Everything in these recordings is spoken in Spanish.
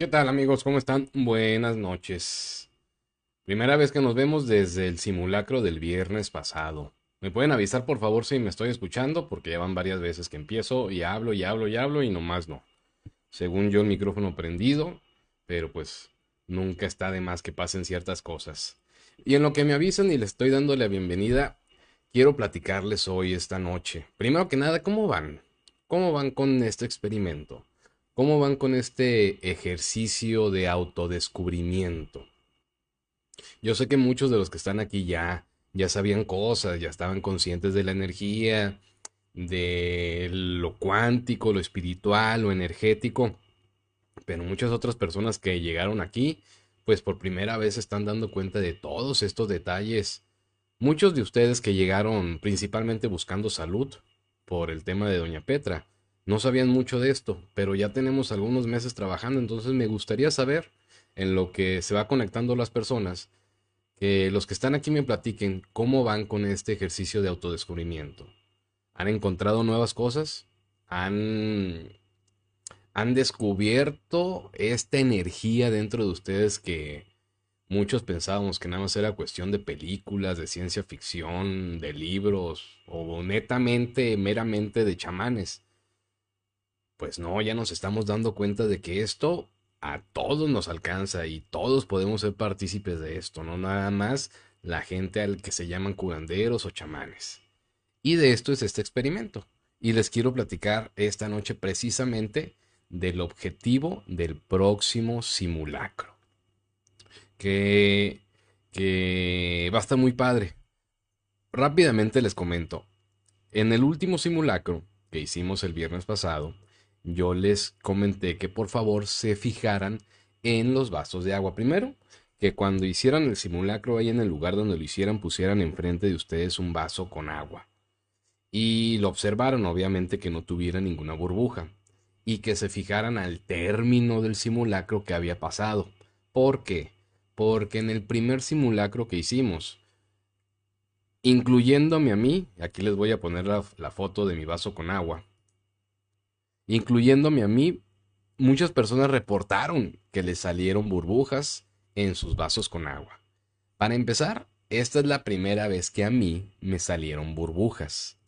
¿Qué tal amigos? ¿Cómo están? Buenas noches. Primera vez que nos vemos desde el simulacro del viernes pasado. ¿Me pueden avisar por favor si me estoy escuchando? Porque ya van varias veces que empiezo y hablo y hablo y hablo y nomás no. Según yo el micrófono prendido, pero pues nunca está de más que pasen ciertas cosas. Y en lo que me avisan y les estoy dando la bienvenida, quiero platicarles hoy esta noche. Primero que nada, ¿cómo van? ¿Cómo van con este experimento? ¿Cómo van con este ejercicio de autodescubrimiento? Yo sé que muchos de los que están aquí ya, ya sabían cosas, ya estaban conscientes de la energía, de lo cuántico, lo espiritual, lo energético, pero muchas otras personas que llegaron aquí, pues por primera vez están dando cuenta de todos estos detalles. Muchos de ustedes que llegaron principalmente buscando salud por el tema de Doña Petra, no sabían mucho de esto, pero ya tenemos algunos meses trabajando, entonces me gustaría saber en lo que se va conectando las personas, que los que están aquí me platiquen cómo van con este ejercicio de autodescubrimiento. ¿Han encontrado nuevas cosas? ¿Han, han descubierto esta energía dentro de ustedes que muchos pensábamos que nada más era cuestión de películas, de ciencia ficción, de libros o netamente, meramente de chamanes? Pues no, ya nos estamos dando cuenta de que esto a todos nos alcanza y todos podemos ser partícipes de esto, no nada más la gente al que se llaman curanderos o chamanes. Y de esto es este experimento. Y les quiero platicar esta noche precisamente del objetivo del próximo simulacro. Que, que va a estar muy padre. Rápidamente les comento. En el último simulacro que hicimos el viernes pasado, yo les comenté que por favor se fijaran en los vasos de agua. Primero, que cuando hicieran el simulacro ahí en el lugar donde lo hicieran pusieran enfrente de ustedes un vaso con agua. Y lo observaron, obviamente, que no tuviera ninguna burbuja. Y que se fijaran al término del simulacro que había pasado. ¿Por qué? Porque en el primer simulacro que hicimos, incluyéndome a mí, aquí les voy a poner la, la foto de mi vaso con agua, incluyéndome a mí, muchas personas reportaron que les salieron burbujas en sus vasos con agua. Para empezar, esta es la primera vez que a mí me salieron burbujas.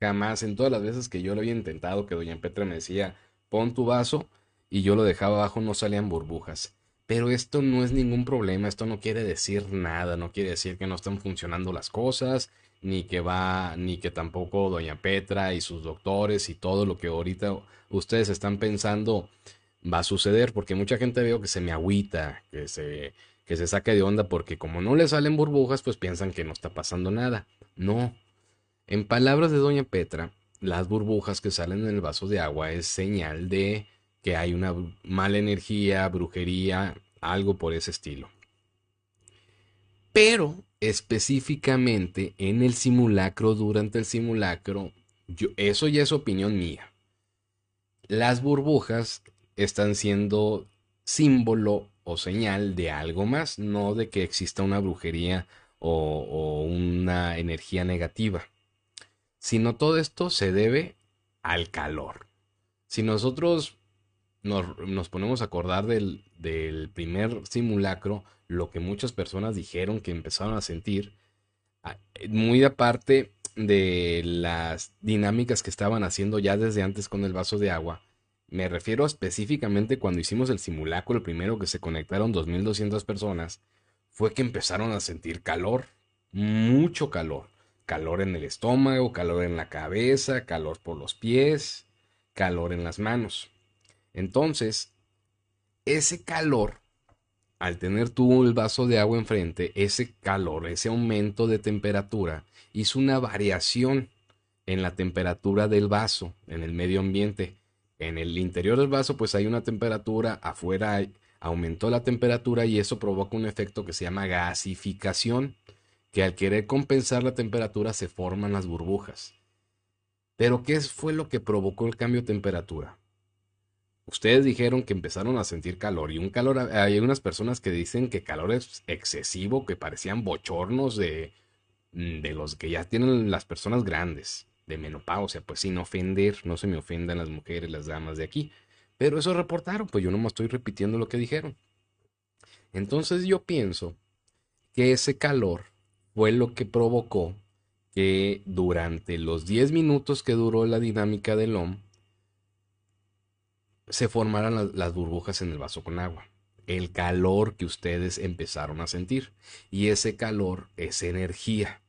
Jamás en todas las veces que yo lo había intentado, que doña Petra me decía, pon tu vaso, y yo lo dejaba abajo, no salían burbujas. Pero esto no es ningún problema, esto no quiere decir nada, no quiere decir que no están funcionando las cosas, ni que va, ni que tampoco doña Petra y sus doctores y todo lo que ahorita ustedes están pensando va a suceder, porque mucha gente veo que se me agüita, que se, que se saca de onda, porque como no le salen burbujas, pues piensan que no está pasando nada. No. En palabras de doña Petra, las burbujas que salen en el vaso de agua es señal de que hay una mala energía, brujería, algo por ese estilo. Pero específicamente en el simulacro, durante el simulacro, eso ya es opinión mía. Las burbujas están siendo símbolo o señal de algo más, no de que exista una brujería o una energía negativa. Sino todo esto se debe al calor. Si nosotros nos, ponemos a acordar del, del, primer simulacro, lo que muchas personas dijeron que empezaron a sentir, ah, muy aparte de las dinámicas que estaban haciendo ya desde antes con el vaso de agua, me refiero específicamente cuando hicimos el simulacro, el primero que se conectaron 2.200 personas, fue que empezaron a sentir calor, mucho calor, calor en el estómago, calor en la cabeza, calor por los pies, calor en las manos. Entonces, ese calor, al tener tú el vaso de agua enfrente, ese calor, ese aumento de temperatura, hizo una variación en la temperatura del vaso, en el medio ambiente. En el interior del vaso, pues hay una temperatura, afuera aumentó la temperatura y eso provoca un efecto que se llama gasificación, que al querer compensar la temperatura se forman las burbujas. Pero ¿qué fue lo que provocó el cambio de temperatura? Ustedes dijeron que empezaron a sentir calor y un calor, hay unas personas que dicen que calor es excesivo, que parecían bochornos de, mm, de los que ya tienen las personas grandes, de menopausia, pues sin ofender, no se me ofendan las mujeres, las damas de aquí, Pero eso reportaron, pues yo no me estoy repitiendo lo que dijeron. Entonces yo pienso que ese calor fue lo que provocó que durante los 10 minutos que duró la dinámica del OM se formaran las burbujas en el vaso con agua. El calor que ustedes empezaron a sentir. Y ese calor es energía.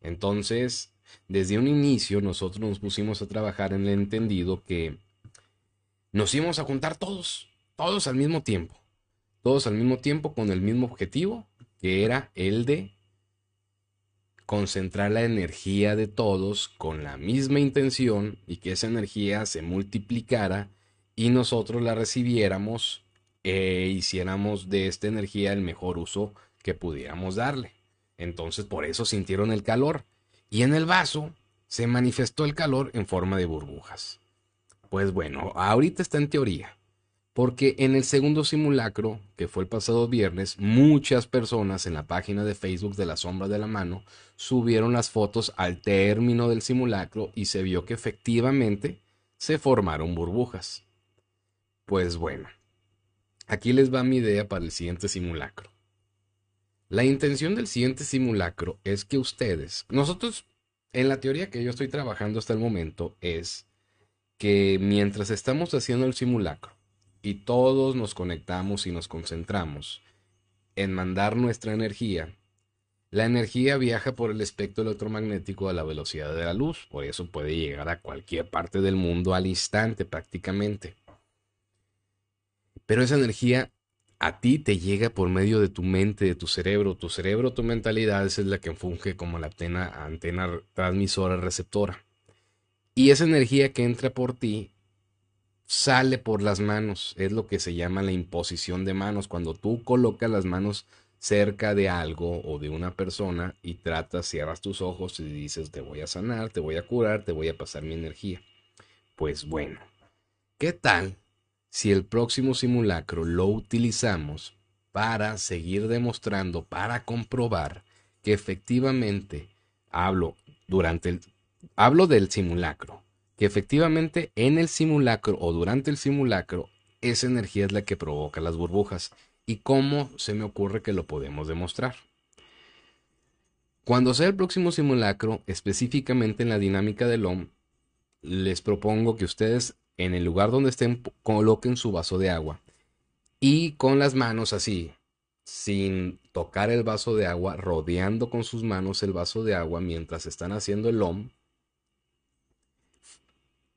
Entonces, desde un inicio nosotros nos pusimos a trabajar en el entendido que nos íbamos a juntar todos, todos al mismo tiempo. Todos al mismo tiempo con el mismo objetivo, que era el de concentrar la energía de todos con la misma intención y que esa energía se multiplicara y nosotros la recibiéramos e hiciéramos de esta energía el mejor uso que pudiéramos darle. Entonces por eso sintieron el calor y en el vaso se manifestó el calor en forma de burbujas. Pues bueno, ahorita está en teoría, porque en el segundo simulacro, que fue el pasado viernes, muchas personas en la página de Facebook de la sombra de la mano subieron las fotos al término del simulacro y se vio que efectivamente se formaron burbujas. Pues bueno, aquí les va mi idea para el siguiente simulacro. La intención del siguiente simulacro es que ustedes, nosotros, en la teoría que yo estoy trabajando hasta el momento, es que mientras estamos haciendo el simulacro y todos nos conectamos y nos concentramos en mandar nuestra energía, la energía viaja por el espectro electromagnético a la velocidad de la luz, por eso puede llegar a cualquier parte del mundo al instante prácticamente. Pero esa energía a ti te llega por medio de tu mente, de tu cerebro. Tu cerebro, tu mentalidad es la que funge como la antena, antena transmisora receptora. Y esa energía que entra por ti sale por las manos. Es lo que se llama la imposición de manos. Cuando tú colocas las manos cerca de algo o de una persona y tratas, cierras tus ojos y dices, te voy a sanar, te voy a curar, te voy a pasar mi energía. Pues bueno, ¿qué tal si el próximo simulacro lo utilizamos para seguir demostrando, para comprobar que efectivamente hablo durante el hablo del simulacro, que efectivamente en el simulacro o durante el simulacro esa energía es la que provoca las burbujas y cómo se me ocurre que lo podemos demostrar. Cuando sea el próximo simulacro, específicamente en la dinámica del OM, les propongo que ustedes en el lugar donde estén coloquen su vaso de agua y con las manos así, sin tocar el vaso de agua, rodeando con sus manos el vaso de agua mientras están haciendo el OM,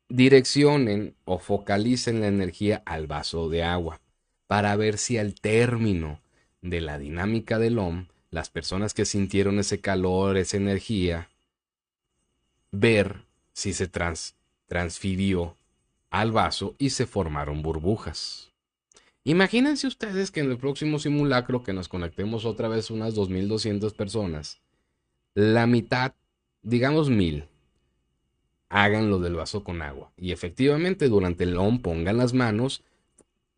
direccionen o focalicen la energía al vaso de agua para ver si al término de la dinámica del OM, las personas que sintieron ese calor, esa energía, ver si se transfirió al vaso y se formaron burbujas. Imagínense ustedes que en el próximo simulacro que nos conectemos otra vez unas 2.200 personas, la mitad, digamos mil, hagan lo del vaso con agua. Y efectivamente durante el OM pongan las manos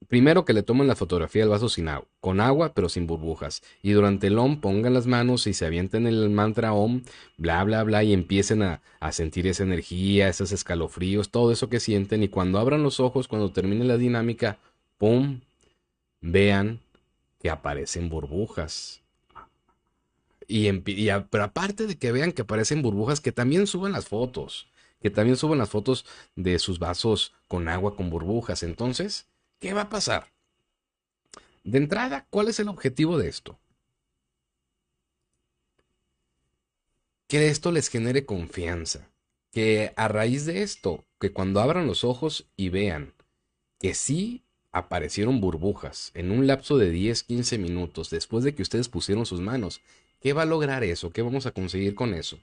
Primero que le tomen la fotografía del vaso sin agua, con agua pero sin burbujas. Y durante el OM pongan las manos y se avienten el mantra OM, bla, bla, bla, y empiecen a, sentir esa energía, esos escalofríos, todo eso que sienten. Y cuando abran los ojos, cuando termine la dinámica, ¡pum! Vean que aparecen burbujas. Y, y pero aparte de que vean que aparecen burbujas, que también suben las fotos. Que también suben las fotos de sus vasos con agua con burbujas. Entonces ¿Qué va a pasar? De entrada, ¿cuál es el objetivo de esto? Que esto les genere confianza. Que a raíz de esto, que cuando abran los ojos y vean que sí aparecieron burbujas en un lapso de 10, 15 minutos después de que ustedes pusieron sus manos, ¿qué va a lograr eso? ¿Qué vamos a conseguir con eso?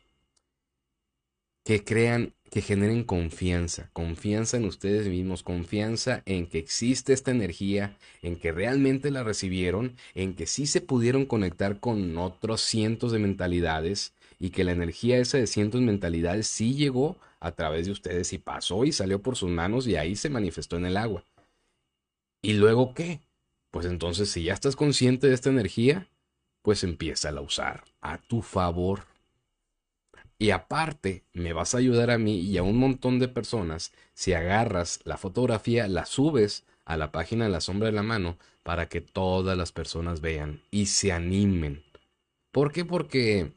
que crean, que generen confianza, confianza en ustedes mismos, confianza en que existe esta energía, en que realmente la recibieron, en que sí se pudieron conectar con otros cientos de mentalidades y que la energía esa de cientos de mentalidades sí llegó a través de ustedes y pasó y salió por sus manos y ahí se manifestó en el agua. ¿Y luego qué? Pues entonces si ya estás consciente de esta energía, pues empieza a usar a tu favor Y aparte, me vas a ayudar a mí y a un montón de personas si agarras la fotografía, la subes a la página de la sombra de la mano para que todas las personas vean y se animen. ¿Por qué? Porque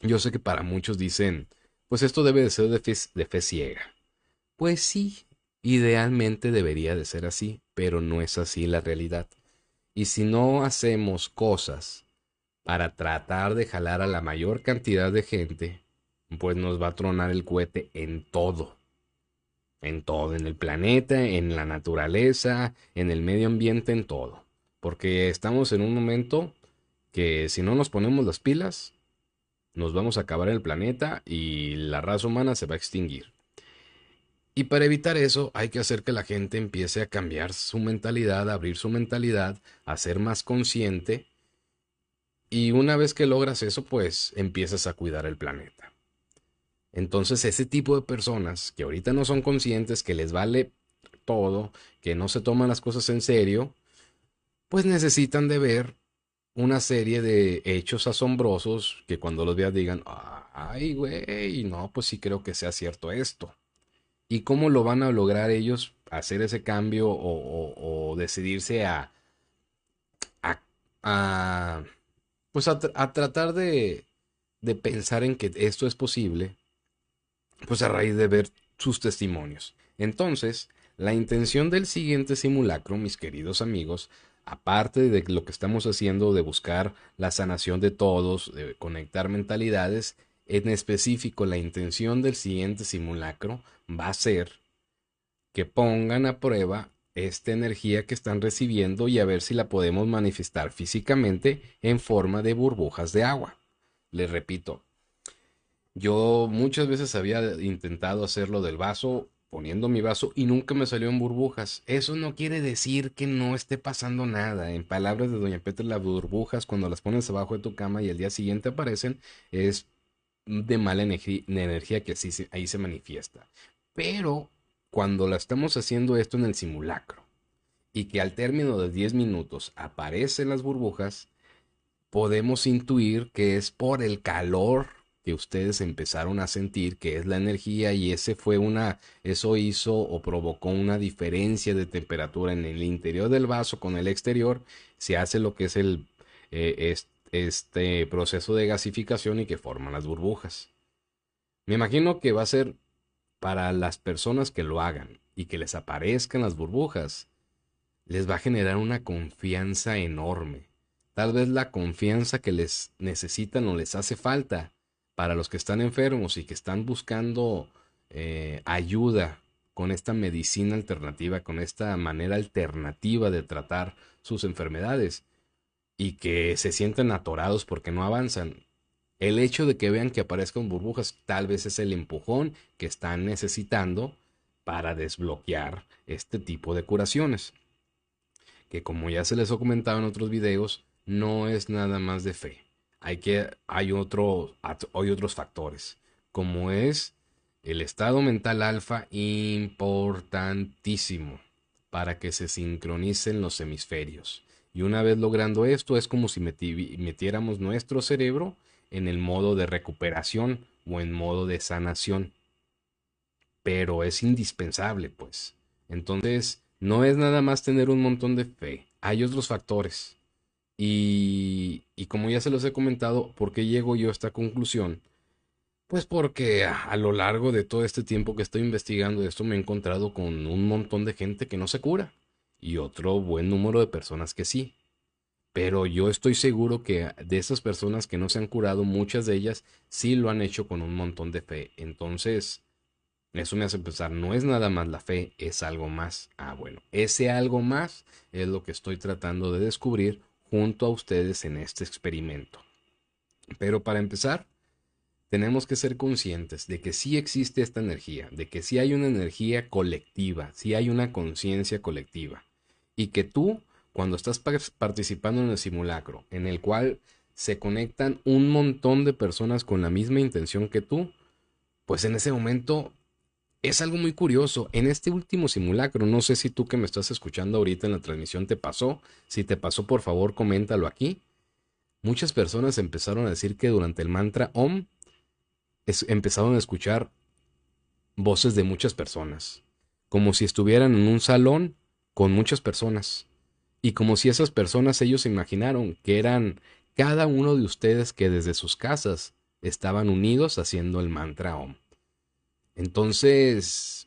yo sé que para muchos dicen, pues esto debe de ser de fe, de fe ciega. Pues sí, idealmente debería de ser así, pero no es así la realidad. Y si no hacemos cosas para tratar de jalar a la mayor cantidad de gente, pues nos va a tronar el cohete en todo. En todo, en el planeta, en la naturaleza, en el medio ambiente, en todo. Porque estamos en un momento que si no nos ponemos las pilas, nos vamos a acabar el planeta y la raza humana se va a extinguir. Y para evitar eso hay que hacer que la gente empiece a cambiar su mentalidad, a abrir su mentalidad, a ser más consciente. Y una vez que logras eso, pues empiezas a cuidar el planeta. Entonces ese tipo de personas que ahorita no son conscientes, que les vale todo, que no se toman las cosas en serio, pues necesitan de ver una serie de hechos asombrosos que cuando los veas digan, ay, güey, no, pues sí creo que sea cierto esto. ¿Y cómo lo van a lograr ellos hacer ese cambio o, decidirse a, a, pues a, tratar de, de pensar en que esto es posible? Pues a raíz de ver sus testimonios. Entonces, la intención del siguiente simulacro, mis queridos amigos, aparte de lo que estamos haciendo de buscar la sanación de todos, de conectar mentalidades, en específico la intención del siguiente simulacro va a ser que pongan a prueba esta energía que están recibiendo y a ver si la podemos manifestar físicamente en forma de burbujas de agua. Les repito, yo muchas veces había intentado hacerlo del vaso poniendo mi vaso y nunca me salió en burbujas. Eso no quiere decir que no esté pasando nada. En palabras de Doña Petra, las burbujas cuando las pones abajo de tu cama y el día siguiente aparecen es de mala energía que así, ahí se manifiesta. Pero cuando la estamos haciendo esto en el simulacro y que al término de 10 minutos aparecen las burbujas, podemos intuir que es por el calor que ustedes empezaron a sentir, que es la energía y ese fue una, eso hizo o provocó una diferencia de temperatura en el interior del vaso con el exterior, se hace lo que es el eh, este proceso de gasificación y que forman las burbujas. Me imagino que va a ser para las personas que lo hagan y que les aparezcan las burbujas, les va a generar una confianza enorme. Tal vez la confianza que les necesitan o les hace falta para los que están enfermos y que están buscando eh, ayuda con esta medicina alternativa, con esta manera alternativa de tratar sus enfermedades y que se sienten atorados porque no avanzan. El hecho de que vean que aparezcan burbujas tal vez es el empujón que están necesitando para desbloquear este tipo de curaciones. Que como ya se les he comentado en otros videos, no es nada más de fe hay, que, hay, hay otros factores, como es el estado mental alfa importantísimo para que se sincronicen los hemisferios. Y una vez logrando esto, es como si metiéramos nuestro cerebro en el modo de recuperación o en modo de sanación. Pero es indispensable, pues. Entonces, no es nada más tener un montón de fe. Hay otros factores. Y, como ya se los he comentado, ¿por qué llego yo a esta conclusión? Pues porque a, lo largo de todo este tiempo que estoy investigando esto me he encontrado con un montón de gente que no se cura y otro buen número de personas que sí. Pero yo estoy seguro que de esas personas que no se han curado, muchas de ellas sí lo han hecho con un montón de fe. Entonces, eso me hace pensar, no es nada más la fe, es algo más. Ah, bueno, ese algo más es lo que estoy tratando de descubrir junto a ustedes en este experimento. Pero para empezar, tenemos que ser conscientes de que sí existe esta energía, de que sí hay una energía colectiva, sí hay una conciencia colectiva, y que tú, cuando estás participando en el simulacro, en el cual se conectan un montón de personas con la misma intención que tú, pues en ese momento es algo muy curioso. En este último simulacro, no sé si tú que me estás escuchando ahorita en la transmisión te pasó. Si te pasó, por favor, coméntalo aquí. Muchas personas empezaron a decir que durante el mantra OM empezaron a escuchar voces de muchas personas, como si estuvieran en un salón con muchas personas, y como si esas personas ellos imaginaron que eran cada uno de ustedes que desde sus casas estaban unidos haciendo el mantra OM. Entonces,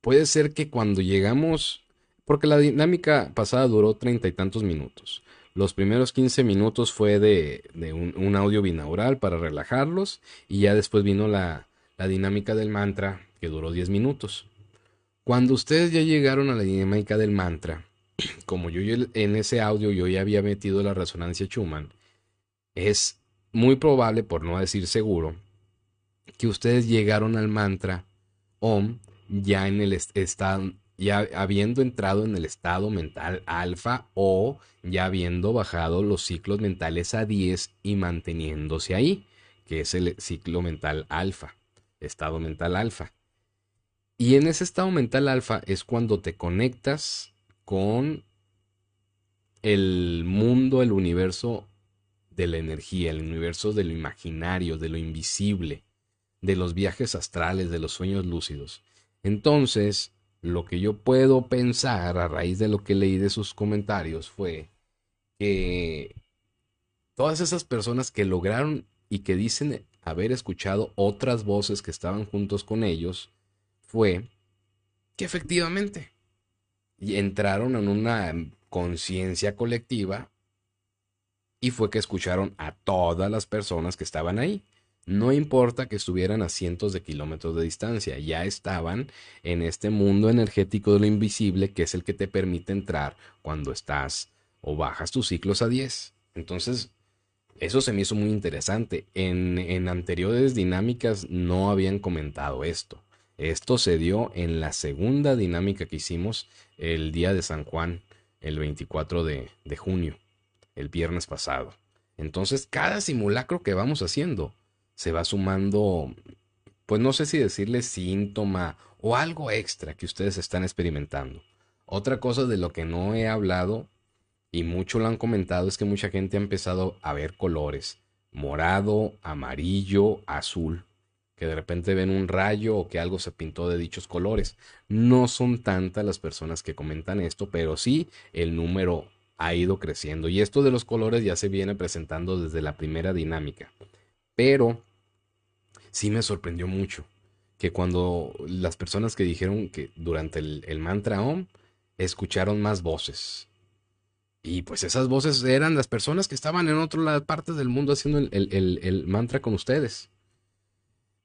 puede ser que cuando llegamos, porque la dinámica pasada duró treinta y tantos minutos. Los primeros 15 minutos fue de, un, audio binaural para relajarlos y ya después vino la, dinámica del mantra que duró 10 minutos. Cuando ustedes ya llegaron a la dinámica del mantra, como yo en ese audio yo ya había metido la resonancia Schumann, es muy probable, por no decir seguro, que ustedes llegaron al mantra OM ya en el estado, ya habiendo entrado en el estado mental alfa o ya habiendo bajado los ciclos mentales a 10 y manteniéndose ahí, que es el ciclo mental alfa, estado mental alfa. Y en ese estado mental alfa es cuando te conectas con el mundo, el universo de la energía, el universo de lo imaginario, de lo invisible, de los viajes astrales, de los sueños lúcidos. Entonces, lo que yo puedo pensar a raíz de lo que leí de sus comentarios fue que todas esas personas que lograron y que dicen haber escuchado otras voces que estaban juntos con ellos, fue que efectivamente entraron en una conciencia colectiva y fue que escucharon a todas las personas que estaban ahí. No importa que estuvieran a cientos de kilómetros de distancia, ya estaban en este mundo energético de lo invisible que es el que te permite entrar cuando estás o bajas tus ciclos a 10. Entonces, eso se me hizo muy interesante. En, anteriores dinámicas no habían comentado esto. Esto se dio en la segunda dinámica que hicimos el día de San Juan, el 24 de, de junio, el viernes pasado. Entonces, cada simulacro que vamos haciendo se va sumando, pues no sé si decirle síntoma o algo extra que ustedes están experimentando. Otra cosa de lo que no he hablado y mucho lo han comentado es que mucha gente ha empezado a ver colores, morado, amarillo, azul, que de repente ven un rayo o que algo se pintó de dichos colores. No son tantas las personas que comentan esto, pero sí el número ha ido creciendo y esto de los colores ya se viene presentando desde la primera dinámica. Pero sí me sorprendió mucho que cuando las personas que dijeron que durante el, mantra OM escucharon más voces. Y pues esas voces eran las personas que estaban en otras partes del mundo haciendo el, mantra con ustedes.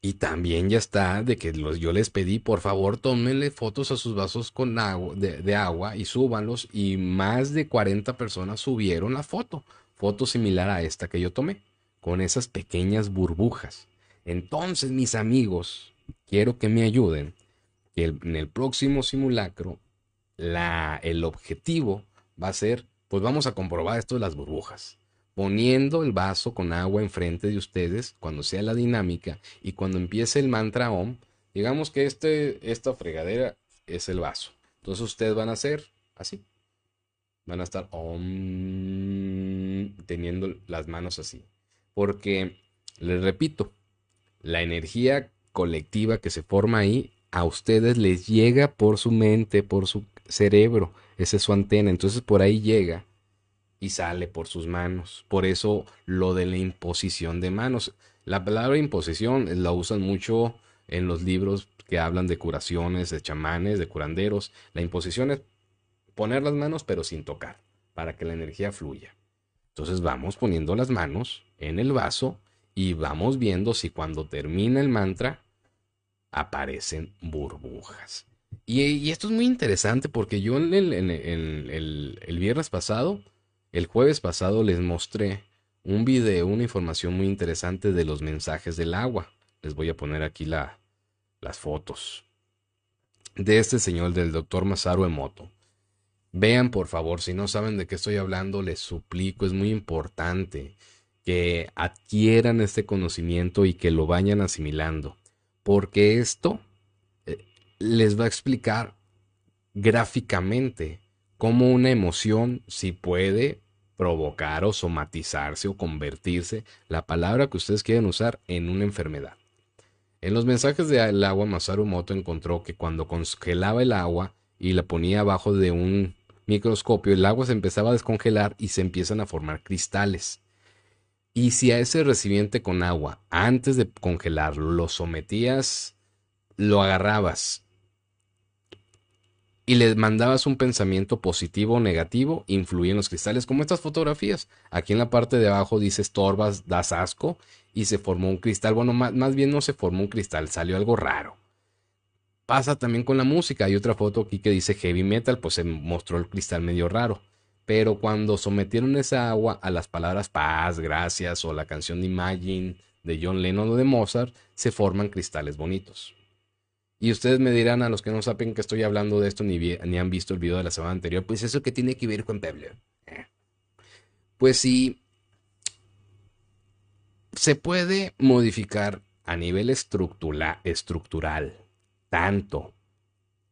Y también ya está de que yo les pedí, por favor, tómenle fotos a sus vasos con agua, de, de, agua y súbanlos. Y más de 40 personas subieron la foto. Foto similar a esta que yo tomé con esas pequeñas burbujas. Entonces, mis amigos, quiero que me ayuden, que en el próximo simulacro la, el objetivo va a ser, pues vamos a comprobar esto de las burbujas, poniendo el vaso con agua enfrente de ustedes cuando sea la dinámica y cuando empiece el mantra OM, digamos que este, esta fregadera es el vaso. Entonces ustedes van a hacer así. Van a estar OM teniendo las manos así. Porque, les repito, la energía colectiva que se forma ahí a ustedes les llega por su mente, por su cerebro, esa es su antena, entonces por ahí llega y sale por sus manos. Por eso lo de la imposición de manos. La palabra imposición la usan mucho en los libros que hablan de curaciones, de chamanes, de curanderos. La imposición es poner las manos pero sin tocar, para que la energía fluya. Entonces vamos poniendo las manos en el vaso y vamos viendo si cuando termina el mantra aparecen burbujas. Y, esto es muy interesante porque yo en el, viernes pasado, el jueves pasado, les mostré un video, una información muy interesante de los mensajes del agua. Les voy a poner aquí la, las fotos de este señor, del doctor Masaru Emoto. Vean, por favor, si no saben de qué estoy hablando, les suplico, es muy importante que adquieran este conocimiento y que lo vayan asimilando, porque esto eh, les va a explicar gráficamente cómo una emoción si puede provocar o somatizarse o convertirse, la palabra que ustedes quieren usar, en una enfermedad. En los mensajes del agua, Masaru Moto encontró que cuando congelaba el agua y la ponía abajo de un microscopio, el agua se empezaba a descongelar y se empiezan a formar cristales. Y si a ese recipiente con agua, antes de congelarlo, lo sometías, lo agarrabas y le mandabas un pensamiento positivo o negativo, influyen los cristales, como estas fotografías. Aquí en la parte de abajo dice estorbas, das asco, y se formó un cristal. Bueno, más, más bien no se formó un cristal, salió algo raro. Pasa también con la música. Hay otra foto aquí que dice heavy metal, pues se mostró el cristal medio raro. Pero cuando sometieron esa agua a las palabras paz, gracias o la canción de Imagine de John Lennon o de Mozart, se forman cristales bonitos. Y ustedes me dirán, a los que no saben que estoy hablando de esto ni, ni han visto el video de la semana anterior, pues eso que tiene que ver con Pablo. Eh. Pues sí, se puede modificar a nivel estructural tanto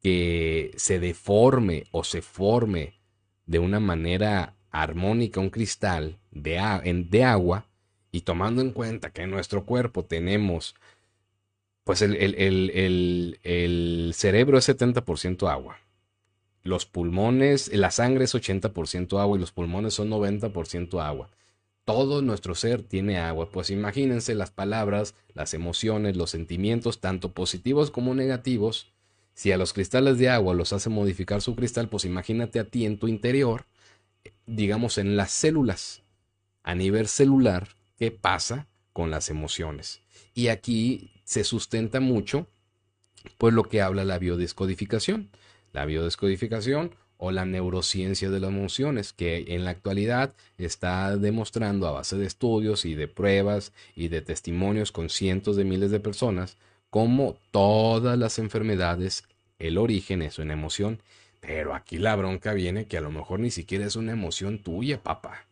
que se deforme o se forme de una manera armónica un cristal de, agua y tomando en cuenta que en nuestro cuerpo tenemos, pues el, el, el cerebro es 70% agua, los pulmones, la sangre es 80% agua y los pulmones son 90% agua. Todo nuestro ser tiene agua, pues imagínense las palabras, las emociones, los sentimientos, tanto positivos como negativos, si a los cristales de agua los hace modificar su cristal, pues imagínate a ti en tu interior, digamos en las células, a nivel celular, qué pasa con las emociones. Y aquí se sustenta mucho, pues lo que habla la biodescodificación. La biodescodificación o la neurociencia de las emociones, que en la actualidad está demostrando a base de estudios y de pruebas y de testimonios con cientos de miles de personas como todas las enfermedades, el origen es una emoción. Pero aquí la bronca viene que a lo mejor ni siquiera es una emoción tuya, papá.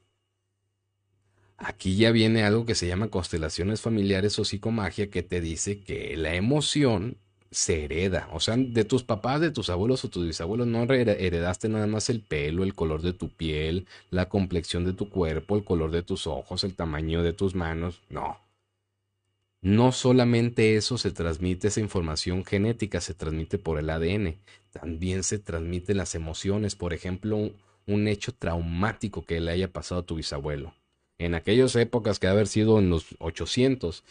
Aquí ya viene algo que se llama constelaciones familiares o psicomagia que te dice que la emoción se hereda. O sea, de tus papás, de tus abuelos o tus bisabuelos no heredaste nada más el pelo, el color de tu piel, la complexión de tu cuerpo, el color de tus ojos, el tamaño de tus manos. No. No solamente eso se transmite, esa información genética se transmite por el ADN, también se transmiten las emociones, por ejemplo, un, hecho traumático que le haya pasado a tu bisabuelo. En aquellas épocas que haber sido en los 800,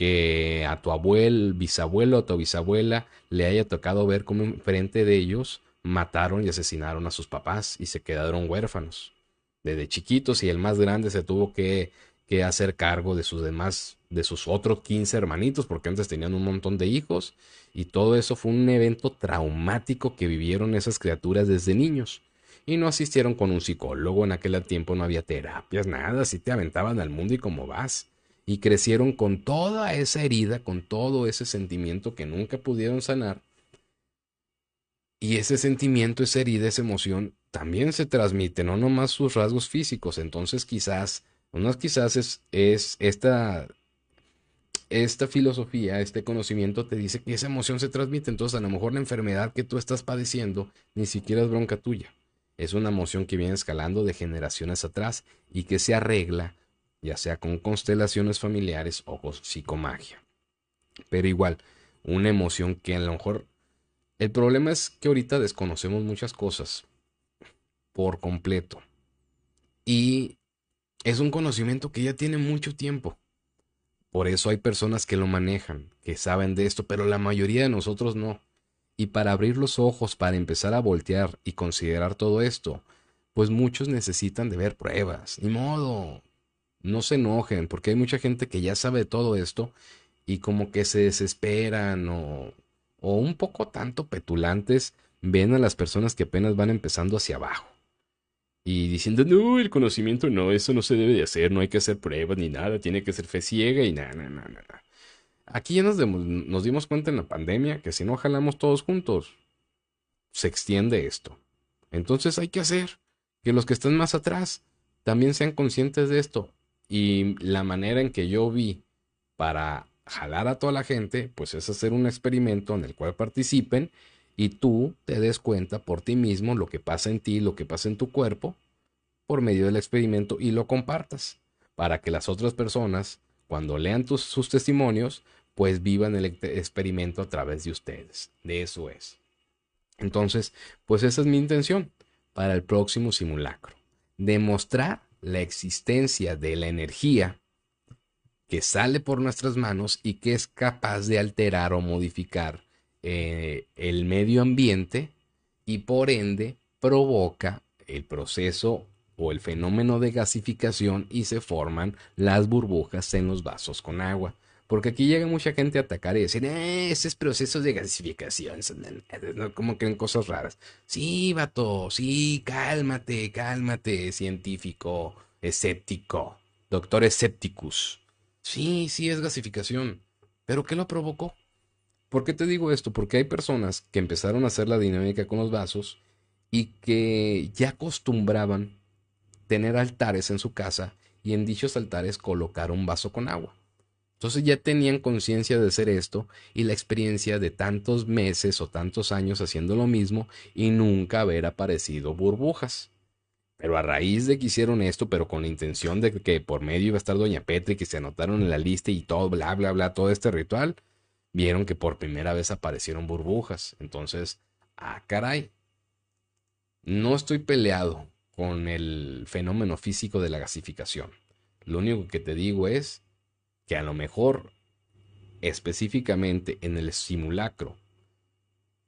que a tu abuelo, bisabuelo o tu bisabuela le haya tocado ver cómo enfrente de ellos mataron y asesinaron a sus papás y se quedaron huérfanos desde chiquitos y el más grande se tuvo que que hacer cargo de sus demás, de sus otros 15 hermanitos, porque antes tenían un montón de hijos, y todo eso fue un evento traumático que vivieron esas criaturas desde niños. Y no asistieron con un psicólogo, en aquel tiempo no había terapias, nada, así te aventaban al mundo y cómo vas. Y crecieron con toda esa herida, con todo ese sentimiento que nunca pudieron sanar. Y ese sentimiento, esa herida, esa emoción, también se transmite, no nomás sus rasgos físicos. Entonces quizás unas quizás es, es esta, esta filosofía, este conocimiento te dice que esa emoción se transmite, entonces a lo mejor la enfermedad que tú estás padeciendo ni siquiera es bronca tuya. Es una emoción que viene escalando de generaciones atrás y que se arregla, ya sea con constelaciones familiares o con psicomagia. Pero igual, una emoción que a lo mejor... El problema es que ahorita desconocemos muchas cosas por completo. Y es un conocimiento que ya tiene mucho tiempo. Por eso hay personas que lo manejan, que saben de esto, pero la mayoría de nosotros no. Y para abrir los ojos, para empezar a voltear y considerar todo esto, pues muchos necesitan de ver pruebas. Ni modo. No se enojen, porque hay mucha gente que ya sabe todo esto y como que se desesperan o, o un poco tanto petulantes ven a las personas que apenas van empezando hacia abajo y diciendo, no, el conocimiento no, eso no se debe de hacer, no hay que hacer pruebas ni nada, tiene que ser fe ciega y nada, nada, nada. Aquí ya nos, nos dimos cuenta en la pandemia que si no jalamos todos juntos, se extiende esto. Entonces hay que hacer que los que están más atrás también sean conscientes de esto. Y la manera en que yo vi para jalar a toda la gente, pues es hacer un experimento en el cual participen y tú te des cuenta por ti mismo lo que pasa en ti, lo que pasa en tu cuerpo, por medio del experimento y lo compartas, para que las otras personas, cuando lean tus, sus testimonios, pues vivan el experimento a través de ustedes. De eso es. Entonces, pues esa es mi intención para el próximo simulacro. Demostrar la existencia de la energía que sale por nuestras manos y que es capaz de alterar o modificar eh, el medio ambiente y por ende provoca el proceso o el fenómeno de gasificación y se forman las burbujas en los vasos con agua. Porque aquí llega mucha gente a atacar y decir, eh, ese es proceso de gasificación, como que cosas raras. Sí, vato, sí, cálmate, cálmate, científico, escéptico, doctor escépticus. Sí, sí es gasificación. ¿Pero qué lo provocó? ¿Por qué te digo esto? Porque hay personas que empezaron a hacer la dinámica con los vasos y que ya acostumbraban tener altares en su casa y en dichos altares colocar un vaso con agua. Entonces ya tenían conciencia de hacer esto y la experiencia de tantos meses o tantos años haciendo lo mismo y nunca haber aparecido burbujas. Pero a raíz de que hicieron esto, pero con la intención de que por medio iba a estar Doña Petri, que se anotaron en la lista y todo, bla, bla, bla, todo este ritual, vieron que por primera vez aparecieron burbujas. Entonces, ah, caray. No estoy peleado con el fenómeno físico de la gasificación. Lo único que te digo es que a lo mejor específicamente en el simulacro,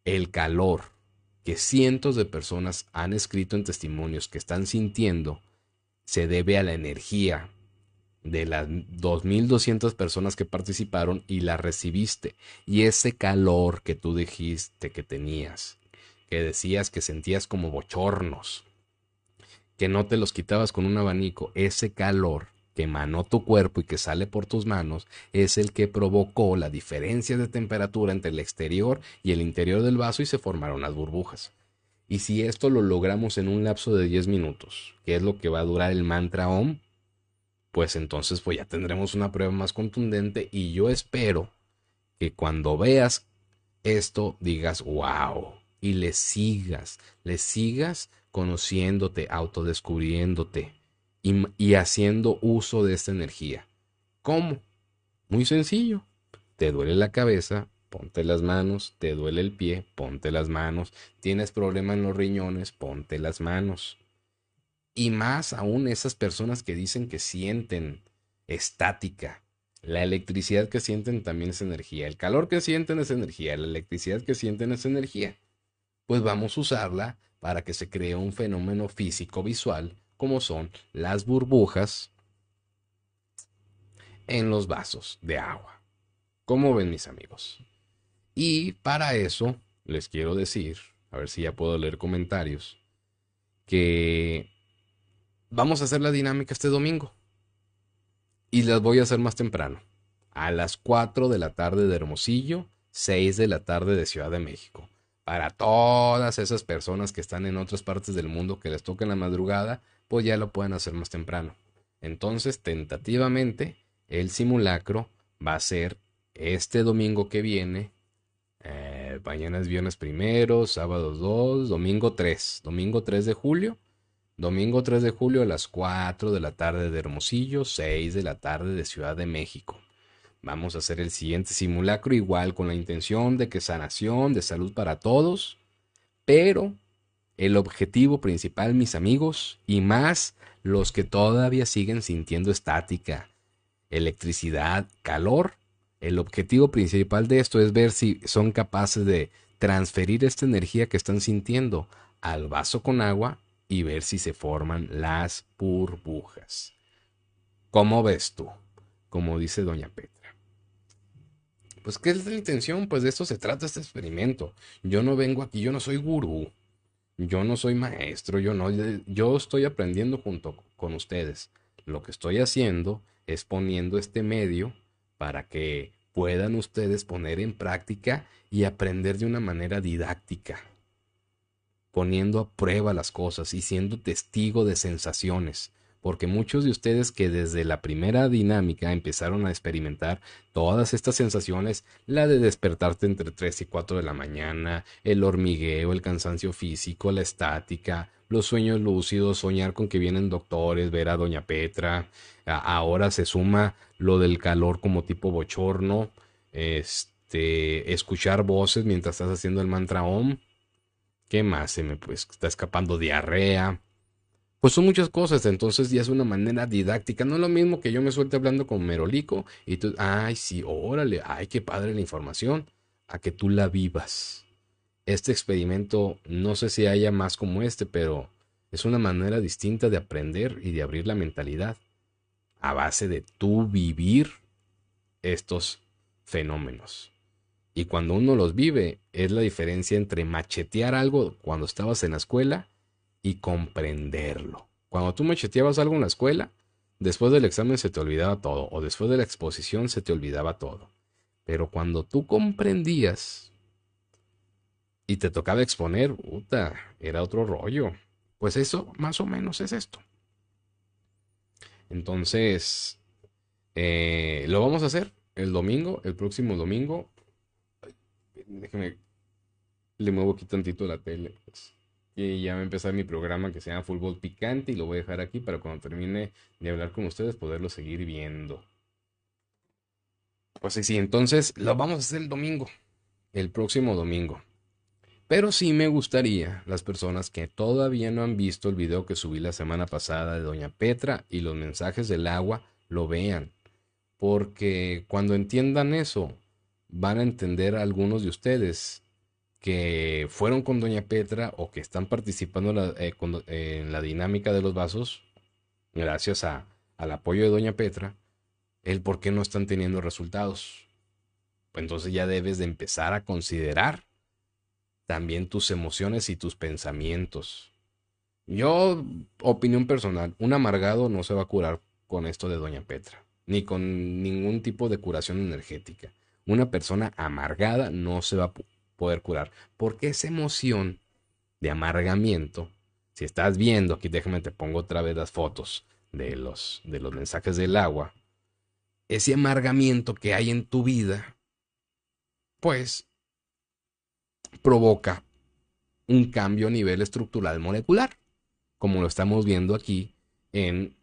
el calor que cientos de personas han escrito en testimonios que están sintiendo se debe a la energía de las 2.200 personas que participaron y la recibiste. Y ese calor que tú dijiste que tenías, que decías que sentías como bochornos, que no te los quitabas con un abanico, ese calor que emanó tu cuerpo y que sale por tus manos es el que provocó la diferencia de temperatura entre el exterior y el interior del vaso y se formaron las burbujas. Y si esto lo logramos en un lapso de 10 minutos, que es lo que va a durar el mantra OM, pues entonces pues ya tendremos una prueba más contundente y yo espero que cuando veas esto digas wow y le sigas, le sigas conociéndote, autodescubriéndote y, haciendo uso de esta energía. ¿Cómo? Muy sencillo. Te duele la cabeza, ponte las manos, te duele el pie, ponte las manos, tienes problema en los riñones, ponte las manos. Y más aún esas personas que dicen que sienten estática. La electricidad que sienten también es energía. El calor que sienten es energía. La electricidad que sienten es energía. Pues vamos a usarla para que se cree un fenómeno físico visual como son las burbujas en los vasos de agua. ¿Cómo ven mis amigos? Y para eso les quiero decir, a ver si ya puedo leer comentarios, que vamos a hacer la dinámica este domingo. Y las voy a hacer más temprano. A las 4 de la tarde de Hermosillo, 6 de la tarde de Ciudad de México. Para todas esas personas que están en otras partes del mundo que les toca la madrugada, ya lo pueden hacer más temprano. Entonces, tentativamente, el simulacro va a ser este domingo que viene. Eh, mañana es viernes primero, sábado 2, domingo 3. Domingo 3 de julio. Domingo 3 de julio a las 4 de la tarde de Hermosillo, 6 de la tarde de Ciudad de México. Vamos a hacer el siguiente simulacro igual con la intención de que sanación, de salud para todos, pero el objetivo principal, mis amigos, y más los que todavía siguen sintiendo estática, electricidad, calor, el objetivo principal de esto es ver si son capaces de transferir esta energía que están sintiendo al vaso con agua y ver si se forman las burbujas. ¿Cómo ves tú? Como dice doña Petra. Pues, ¿qué es la intención? Pues de esto se trata este experimento. Yo no vengo aquí, yo no soy gurú. Yo no soy maestro, yo no, yo estoy aprendiendo junto con ustedes. Lo que estoy haciendo es poniendo este medio para que puedan ustedes poner en práctica y aprender de una manera didáctica, poniendo a prueba las cosas y siendo testigo de sensaciones porque muchos de ustedes que desde la primera dinámica empezaron a experimentar todas estas sensaciones, la de despertarte entre 3 y 4 de la mañana, el hormigueo, el cansancio físico, la estática, los sueños lúcidos, soñar con que vienen doctores, ver a doña Petra, ahora se suma lo del calor como tipo bochorno, Este, escuchar voces mientras estás haciendo el mantra OM. ¿Qué más? Se me pues está escapando diarrea. Pues son muchas cosas, entonces ya es una manera didáctica. No es lo mismo que yo me suelte hablando con Merolico y tú, ay, sí, órale, ay, qué padre la información, a que tú la vivas. Este experimento, no sé si haya más como este, pero es una manera distinta de aprender y de abrir la mentalidad a base de tú vivir estos fenómenos. Y cuando uno los vive, es la diferencia entre machetear algo cuando estabas en la escuela y comprenderlo. Cuando tú macheteabas algo en la escuela, después del examen se te olvidaba todo, o después de la exposición se te olvidaba todo. Pero cuando tú comprendías y te tocaba exponer, puta, era otro rollo. Pues eso más o menos es esto. Entonces, eh, lo vamos a hacer el domingo, el próximo domingo. Déjame, le muevo aquí tantito la tele. Pues. Y ya va a empezar mi programa que se llama Fútbol Picante y lo voy a dejar aquí para cuando termine de hablar con ustedes poderlo seguir viendo. Pues sí, entonces lo vamos a hacer el domingo, el próximo domingo. Pero sí me gustaría las personas que todavía no han visto el video que subí la semana pasada de Doña Petra y los mensajes del agua lo vean. Porque cuando entiendan eso, van a entender algunos de ustedes que fueron con Doña Petra o que están participando en la, dinámica de los vasos, gracias a, al apoyo de Doña Petra, el por qué no están teniendo resultados. Entonces ya debes de empezar a considerar también tus emociones y tus pensamientos. Yo, opinión personal, un amargado no se va a curar con esto de Doña Petra, ni con ningún tipo de curación energética. Una persona amargada no se va poder curar. Porque esa emoción de amargamiento, si estás viendo, aquí déjame te pongo otra vez las fotos de los, de los mensajes del agua, ese amargamiento que hay en tu vida, pues provoca un cambio a nivel estructural molecular, como lo estamos viendo aquí en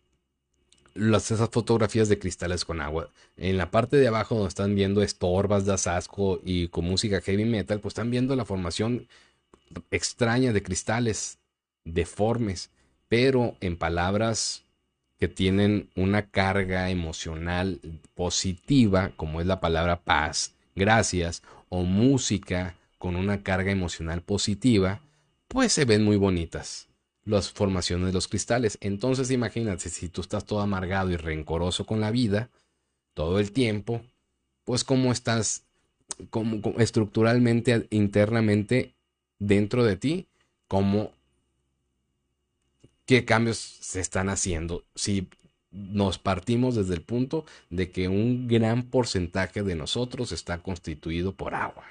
las, esas fotografías de cristales con agua. En la parte de abajo donde están viendo estorbas de asasco y con música heavy metal, pues están viendo la formación extraña de cristales deformes, pero en palabras que tienen una carga emocional positiva, como es la palabra paz, gracias, o música con una carga emocional positiva, pues se ven muy bonitas las formaciones de los cristales. Entonces imagínate, si tú estás todo amargado y rencoroso con la vida todo el tiempo, pues cómo estás estructuralmente, internamente dentro de ti, cómo qué cambios se están haciendo si nos partimos desde el punto de que un gran porcentaje de nosotros está constituido por agua.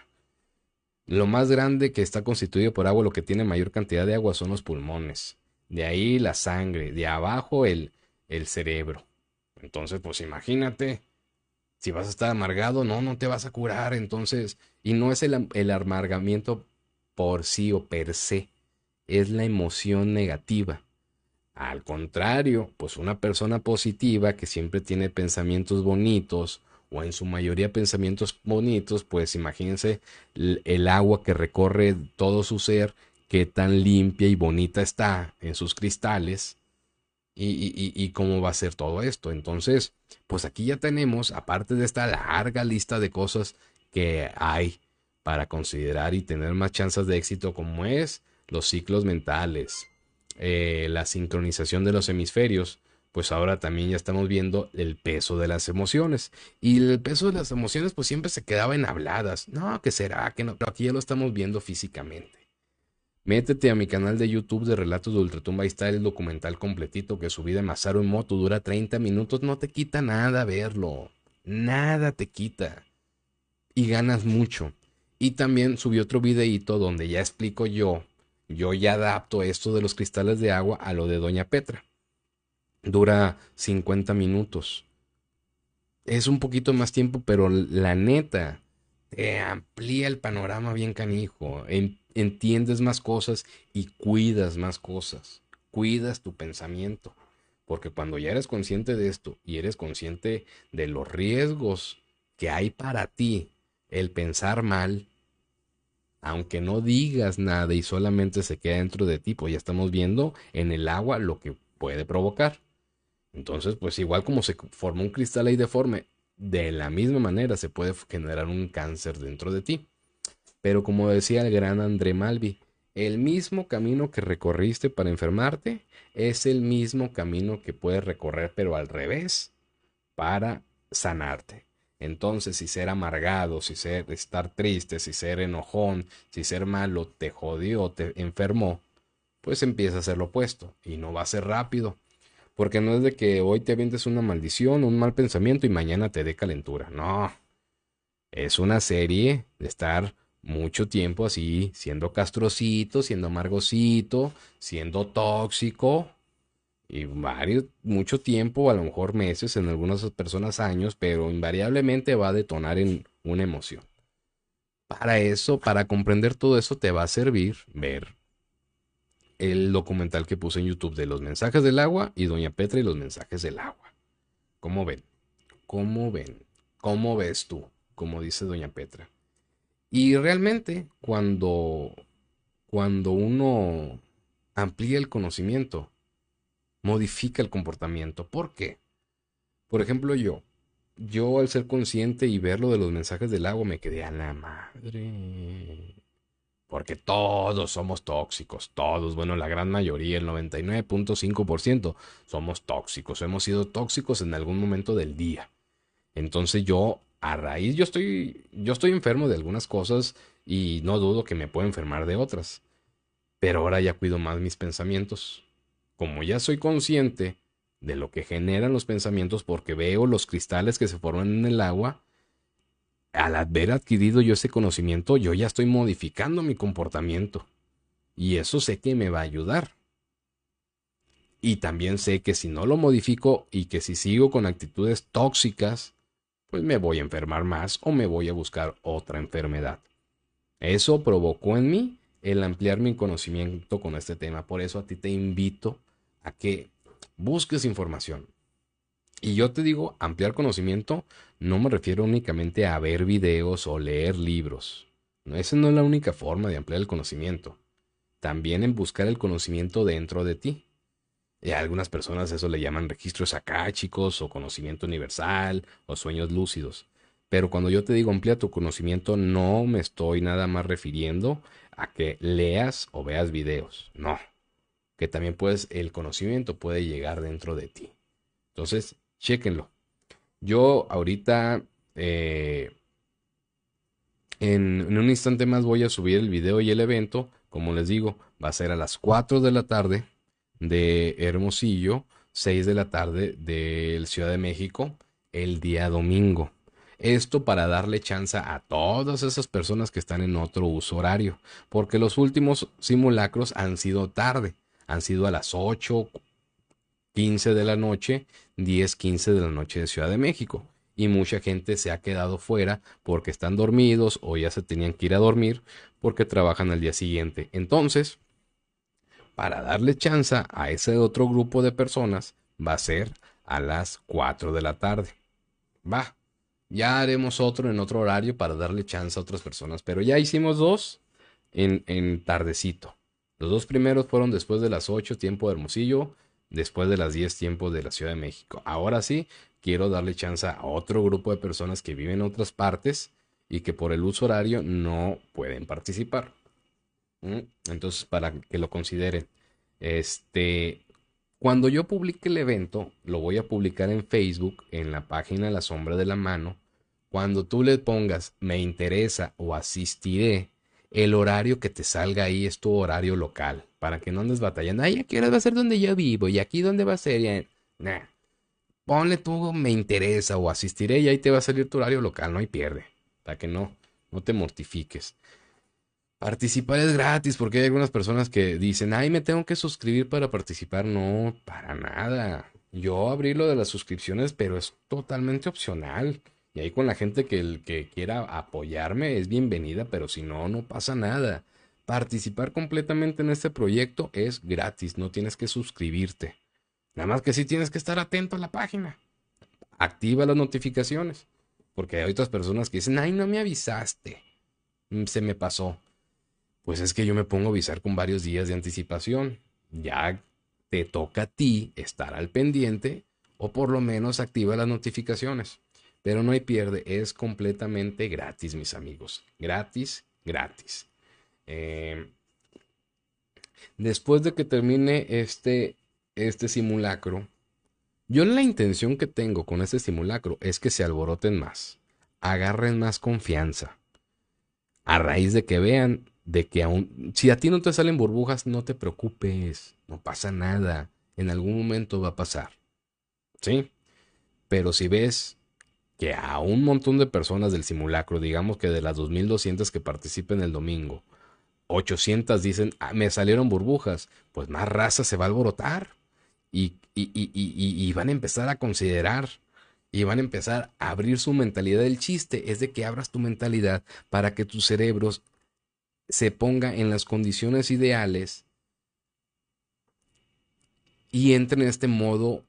Lo más grande que está constituido por agua, lo que tiene mayor cantidad de agua son los pulmones. De ahí la sangre, de abajo el, el cerebro. Entonces, pues imagínate, si vas a estar amargado, no, no te vas a curar. Entonces, y no es el, el amargamiento por sí o per se, es la emoción negativa. Al contrario, pues una persona positiva que siempre tiene pensamientos bonitos, o en su mayoría pensamientos bonitos, pues imagínense el, agua que recorre todo su ser, qué tan limpia y bonita está en sus cristales y, y, cómo va a ser todo esto. Entonces, pues aquí ya tenemos, aparte de esta larga lista de cosas que hay para considerar y tener más chances de éxito, como es los ciclos mentales, eh, la sincronización de los hemisferios, pues ahora también ya estamos viendo el peso de las emociones. Y el peso de las emociones pues siempre se quedaba en habladas. No, que será? que no? Pero aquí ya lo estamos viendo físicamente. Métete a mi canal de YouTube de Relatos de Ultratumba. Ahí está el documental completito que subí de Masaru moto. Dura 30 minutos. No te quita nada verlo. Nada te quita. Y ganas mucho. Y también subí otro videíto donde ya explico yo. Yo ya adapto esto de los cristales de agua a lo de Doña Petra dura 50 minutos. Es un poquito más tiempo, pero la neta te amplía el panorama bien canijo. entiendes más cosas y cuidas más cosas. Cuidas tu pensamiento. Porque cuando ya eres consciente de esto y eres consciente de los riesgos que hay para ti el pensar mal, aunque no digas nada y solamente se queda dentro de ti, pues ya estamos viendo en el agua lo que puede provocar. Entonces, pues igual como se forma un cristal ahí deforme, de la misma manera se puede generar un cáncer dentro de ti. Pero como decía el gran André Malvi, el mismo camino que recorriste para enfermarte es el mismo camino que puedes recorrer, pero al revés, para sanarte. Entonces, si ser amargado, si ser estar triste, si ser enojón, si ser malo te jodió, te enfermó, pues empieza a ser lo opuesto y no va a ser rápido. Porque no es de que hoy te avientes una maldición, un mal pensamiento y mañana te dé calentura. No. Es una serie de estar mucho tiempo así, siendo castrocito, siendo amargosito, siendo tóxico, y varios, mucho tiempo, a lo mejor meses, en algunas personas años, pero invariablemente va a detonar en una emoción. Para eso, para comprender todo eso, te va a servir ver el documental que puse en YouTube de los mensajes del agua y Doña Petra y los mensajes del agua. ¿Cómo ven? ¿Cómo ven? ¿Cómo ves tú? Como dice Doña Petra. Y realmente cuando, cuando uno amplía el conocimiento, modifica el comportamiento. ¿Por qué? Por ejemplo, yo, yo al ser consciente y ver lo de los mensajes del agua me quedé a la madre. Porque todos somos tóxicos, todos, bueno, la gran mayoría, el 99.5% somos tóxicos, hemos sido tóxicos en algún momento del día. Entonces yo a raíz, yo estoy, yo estoy enfermo de algunas cosas y no dudo que me pueda enfermar de otras. Pero ahora ya cuido más mis pensamientos. Como ya soy consciente de lo que generan los pensamientos porque veo los cristales que se forman en el agua, al haber adquirido yo ese conocimiento, yo ya estoy modificando mi comportamiento. Y eso sé que me va a ayudar. Y también sé que si no lo modifico y que si sigo con actitudes tóxicas, pues me voy a enfermar más o me voy a buscar otra enfermedad. Eso provocó en mí el ampliar mi conocimiento con este tema. Por eso a ti te invito a que busques información. Y yo te digo, ampliar conocimiento no me refiero únicamente a ver videos o leer libros. Esa no es la única forma de ampliar el conocimiento. También en buscar el conocimiento dentro de ti. Y a algunas personas eso le llaman registros chicos o conocimiento universal o sueños lúcidos. Pero cuando yo te digo amplía tu conocimiento, no me estoy nada más refiriendo a que leas o veas videos. No. Que también puedes, el conocimiento puede llegar dentro de ti. Entonces, chéquenlo. Yo ahorita, eh, en, un instante más voy a subir el video y el evento. Como les digo, va a ser a las 4 de la tarde de Hermosillo, 6 de la tarde de Ciudad de México, el día domingo. Esto para darle chance a todas esas personas que están en otro uso horario, porque los últimos simulacros han sido tarde, han sido a las 8, 15 de la noche, 10, 15 de la noche de Ciudad de México. Y mucha gente se ha quedado fuera porque están dormidos o ya se tenían que ir a dormir porque trabajan al día siguiente. Entonces, para darle chance a ese otro grupo de personas va a ser a las 4 de la tarde. Va, ya haremos otro en otro horario para darle chance a otras personas, pero ya hicimos dos en, en tardecito. Los dos primeros fueron después de las 8 tiempo de Hermosillo, después de las 10 tiempo de la Ciudad de México. Ahora sí, quiero darle chance a otro grupo de personas que viven en otras partes y que por el uso horario no pueden participar. Entonces, para que lo consideren. Este, cuando yo publique el evento, lo voy a publicar en Facebook, en la página La Sombra de la Mano. Cuando tú le pongas me interesa o asistiré, el horario que te salga ahí es tu horario local, para que no andes batallando. Ay, aquí hora va a ser donde yo vivo y aquí dónde va a ser. Nah. Ponle tú me interesa o asistiré y ahí te va a salir tu horario local, no hay pierde, para que no, no te mortifiques. Participar es gratis porque hay algunas personas que dicen, ay, me tengo que suscribir para participar. No, para nada. Yo abrí lo de las suscripciones, pero es totalmente opcional. Y ahí con la gente que, el, que quiera apoyarme es bienvenida, pero si no, no pasa nada. Participar completamente en este proyecto es gratis, no tienes que suscribirte. Nada más que sí tienes que estar atento a la página. Activa las notificaciones. Porque hay otras personas que dicen, ay, no me avisaste. Mm, se me pasó. Pues es que yo me pongo a avisar con varios días de anticipación. Ya te toca a ti estar al pendiente o por lo menos activa las notificaciones. Pero no hay pierde, es completamente gratis, mis amigos. Gratis, gratis. Eh, después de que termine este, este simulacro, yo la intención que tengo con este simulacro es que se alboroten más, agarren más confianza, a raíz de que vean de que aún, si a ti no te salen burbujas, no te preocupes, no pasa nada, en algún momento va a pasar, ¿sí? Pero si ves que a un montón de personas del simulacro, digamos que de las 2.200 que participen el domingo, 800 dicen, ah, me salieron burbujas, pues más raza se va a alborotar y, y, y, y, van a empezar a considerar y van a empezar a abrir su mentalidad. El chiste es de que abras tu mentalidad para que tu cerebro se ponga en las condiciones ideales y entre en este modo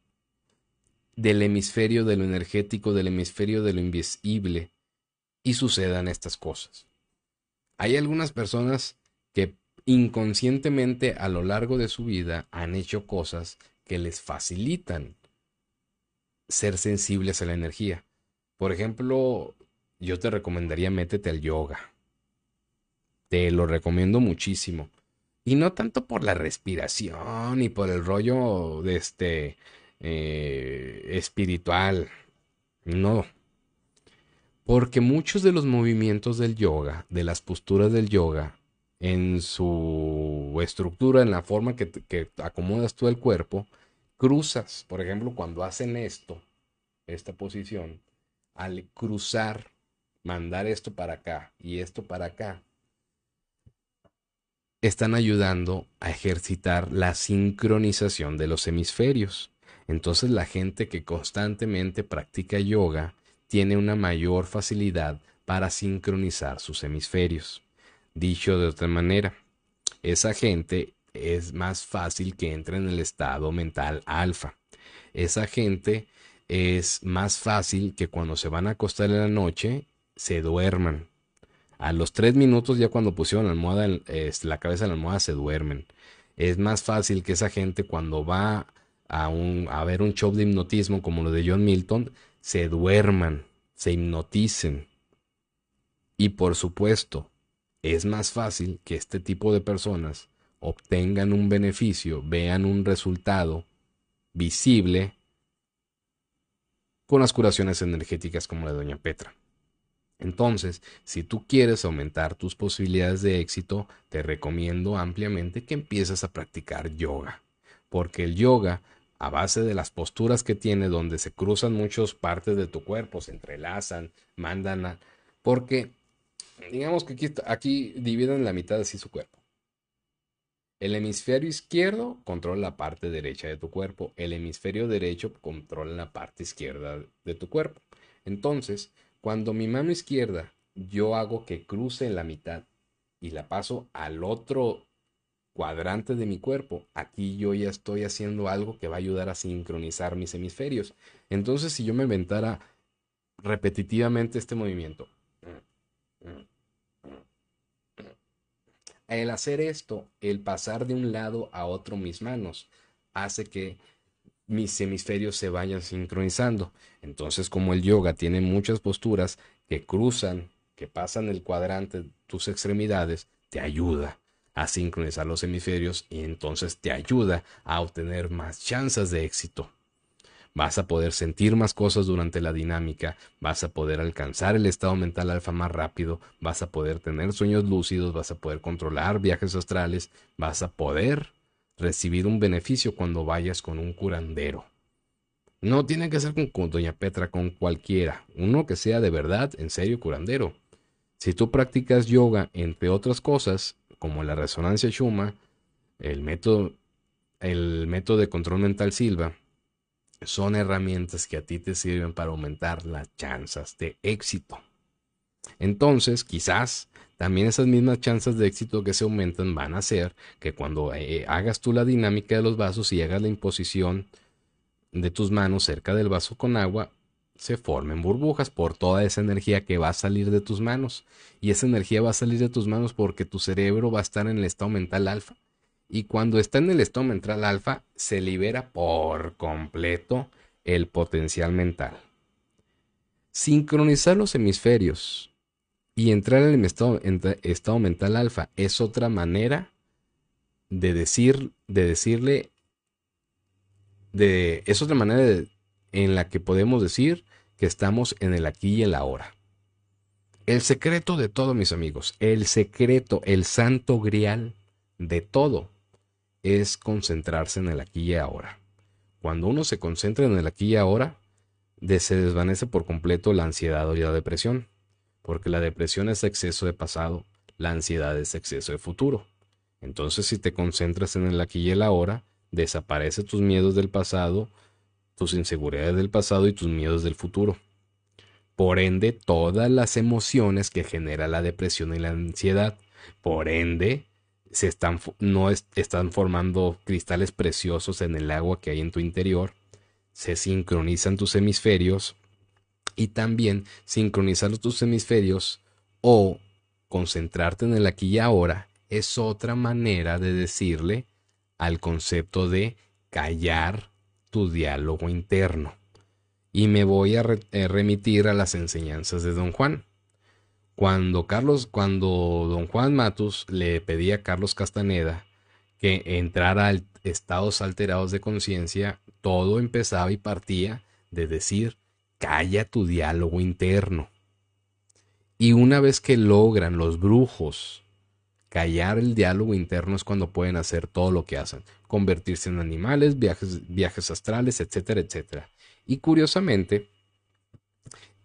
del hemisferio de lo energético, del hemisferio de lo invisible y sucedan estas cosas. Hay algunas personas inconscientemente a lo largo de su vida han hecho cosas que les facilitan ser sensibles a la energía. Por ejemplo, yo te recomendaría métete al yoga. Te lo recomiendo muchísimo. Y no tanto por la respiración y por el rollo de este eh, espiritual. No. Porque muchos de los movimientos del yoga, de las posturas del yoga, en su estructura, en la forma que, acomodas tú el cuerpo, cruzas. Por ejemplo, cuando hacen esto, esta posición, al cruzar, mandar esto para acá y esto para acá, están ayudando a ejercitar la sincronización de los hemisferios. Entonces la gente que constantemente practica yoga tiene una mayor facilidad para sincronizar sus hemisferios. Dicho de otra manera, esa gente es más fácil que entre en el estado mental alfa. Esa gente es más fácil que cuando se van a acostar en la noche se duerman. A los tres minutos ya cuando pusieron la almohada, la cabeza en la almohada se duermen. Es más fácil que esa gente cuando va a, un, ver un show de hipnotismo como lo de John Milton, se duerman, se hipnoticen. Y por supuesto, es más fácil que este tipo de personas obtengan un beneficio, vean un resultado visible con las curaciones energéticas como la de Doña Petra. Entonces, si tú quieres aumentar tus posibilidades de éxito, te recomiendo ampliamente que empieces a practicar yoga, porque el yoga a base de las posturas que tiene, donde se cruzan muchas partes de tu cuerpo, se entrelazan, mandan a... Porque, digamos que aquí, dividen la mitad así su cuerpo. El hemisferio izquierdo controla la parte derecha de tu cuerpo, el hemisferio derecho controla la parte izquierda de tu cuerpo. Entonces, cuando mi mano izquierda yo hago que cruce la mitad y la paso al otro cuadrante de mi cuerpo, aquí yo ya estoy haciendo algo que va a ayudar a sincronizar mis hemisferios. Entonces, si yo me inventara repetitivamente este movimiento, el hacer esto, el pasar de un lado a otro mis manos, hace que mis hemisferios se vayan sincronizando. Entonces, como el yoga tiene muchas posturas que cruzan, que pasan el cuadrante tus extremidades, te ayuda a sincronizar los hemisferios y entonces te ayuda a obtener más chances de éxito. Vas a poder sentir más cosas durante la dinámica, vas a poder alcanzar el estado mental alfa más rápido, vas a poder tener sueños lúcidos, vas a poder controlar viajes astrales, vas a poder recibir un beneficio cuando vayas con un curandero. No tiene que ser con, Doña Petra, con cualquiera, uno que sea de verdad, en serio, curandero. Si tú practicas yoga, entre otras cosas, como la resonancia Shuma, el método, el método de control mental Silva, son herramientas que a ti te sirven para aumentar las chances de éxito. Entonces, quizás también esas mismas chances de éxito que se aumentan van a hacer que cuando eh, hagas tú la dinámica de los vasos y hagas la imposición de tus manos cerca del vaso con agua, se formen burbujas por toda esa energía que va a salir de tus manos. Y esa energía va a salir de tus manos porque tu cerebro va a estar en el estado mental alfa. Y cuando está en el estado mental alfa, se libera por completo el potencial mental. Sincronizar los hemisferios y entrar en el estado, estado mental alfa es otra manera de decir, de decirle, de, es otra manera en la que podemos decir que estamos en el aquí y el ahora. El secreto de todo, mis amigos, el secreto, el santo grial de todo es concentrarse en el aquí y ahora. Cuando uno se concentra en el aquí y ahora, se desvanece por completo la ansiedad o la depresión, porque la depresión es exceso de pasado, la ansiedad es exceso de futuro. Entonces, si te concentras en el aquí y el ahora, desaparecen tus miedos del pasado, tus inseguridades del pasado y tus miedos del futuro. Por ende, todas las emociones que genera la depresión y la ansiedad, por ende, se están, no están formando cristales preciosos en el agua que hay en tu interior, se sincronizan tus hemisferios y también sincronizar tus hemisferios o concentrarte en el aquí y ahora es otra manera de decirle al concepto de callar tu diálogo interno. Y me voy a eh, remitir a las enseñanzas de Don Juan. Cuando Carlos, cuando Don Juan Matus le pedía a Carlos Castaneda que entrara a estados alterados de conciencia, todo empezaba y partía de decir, calla tu diálogo interno. Y una vez que logran los brujos callar el diálogo interno es cuando pueden hacer todo lo que hacen, convertirse en animales, viajes, viajes astrales, etcétera, etcétera. Y curiosamente,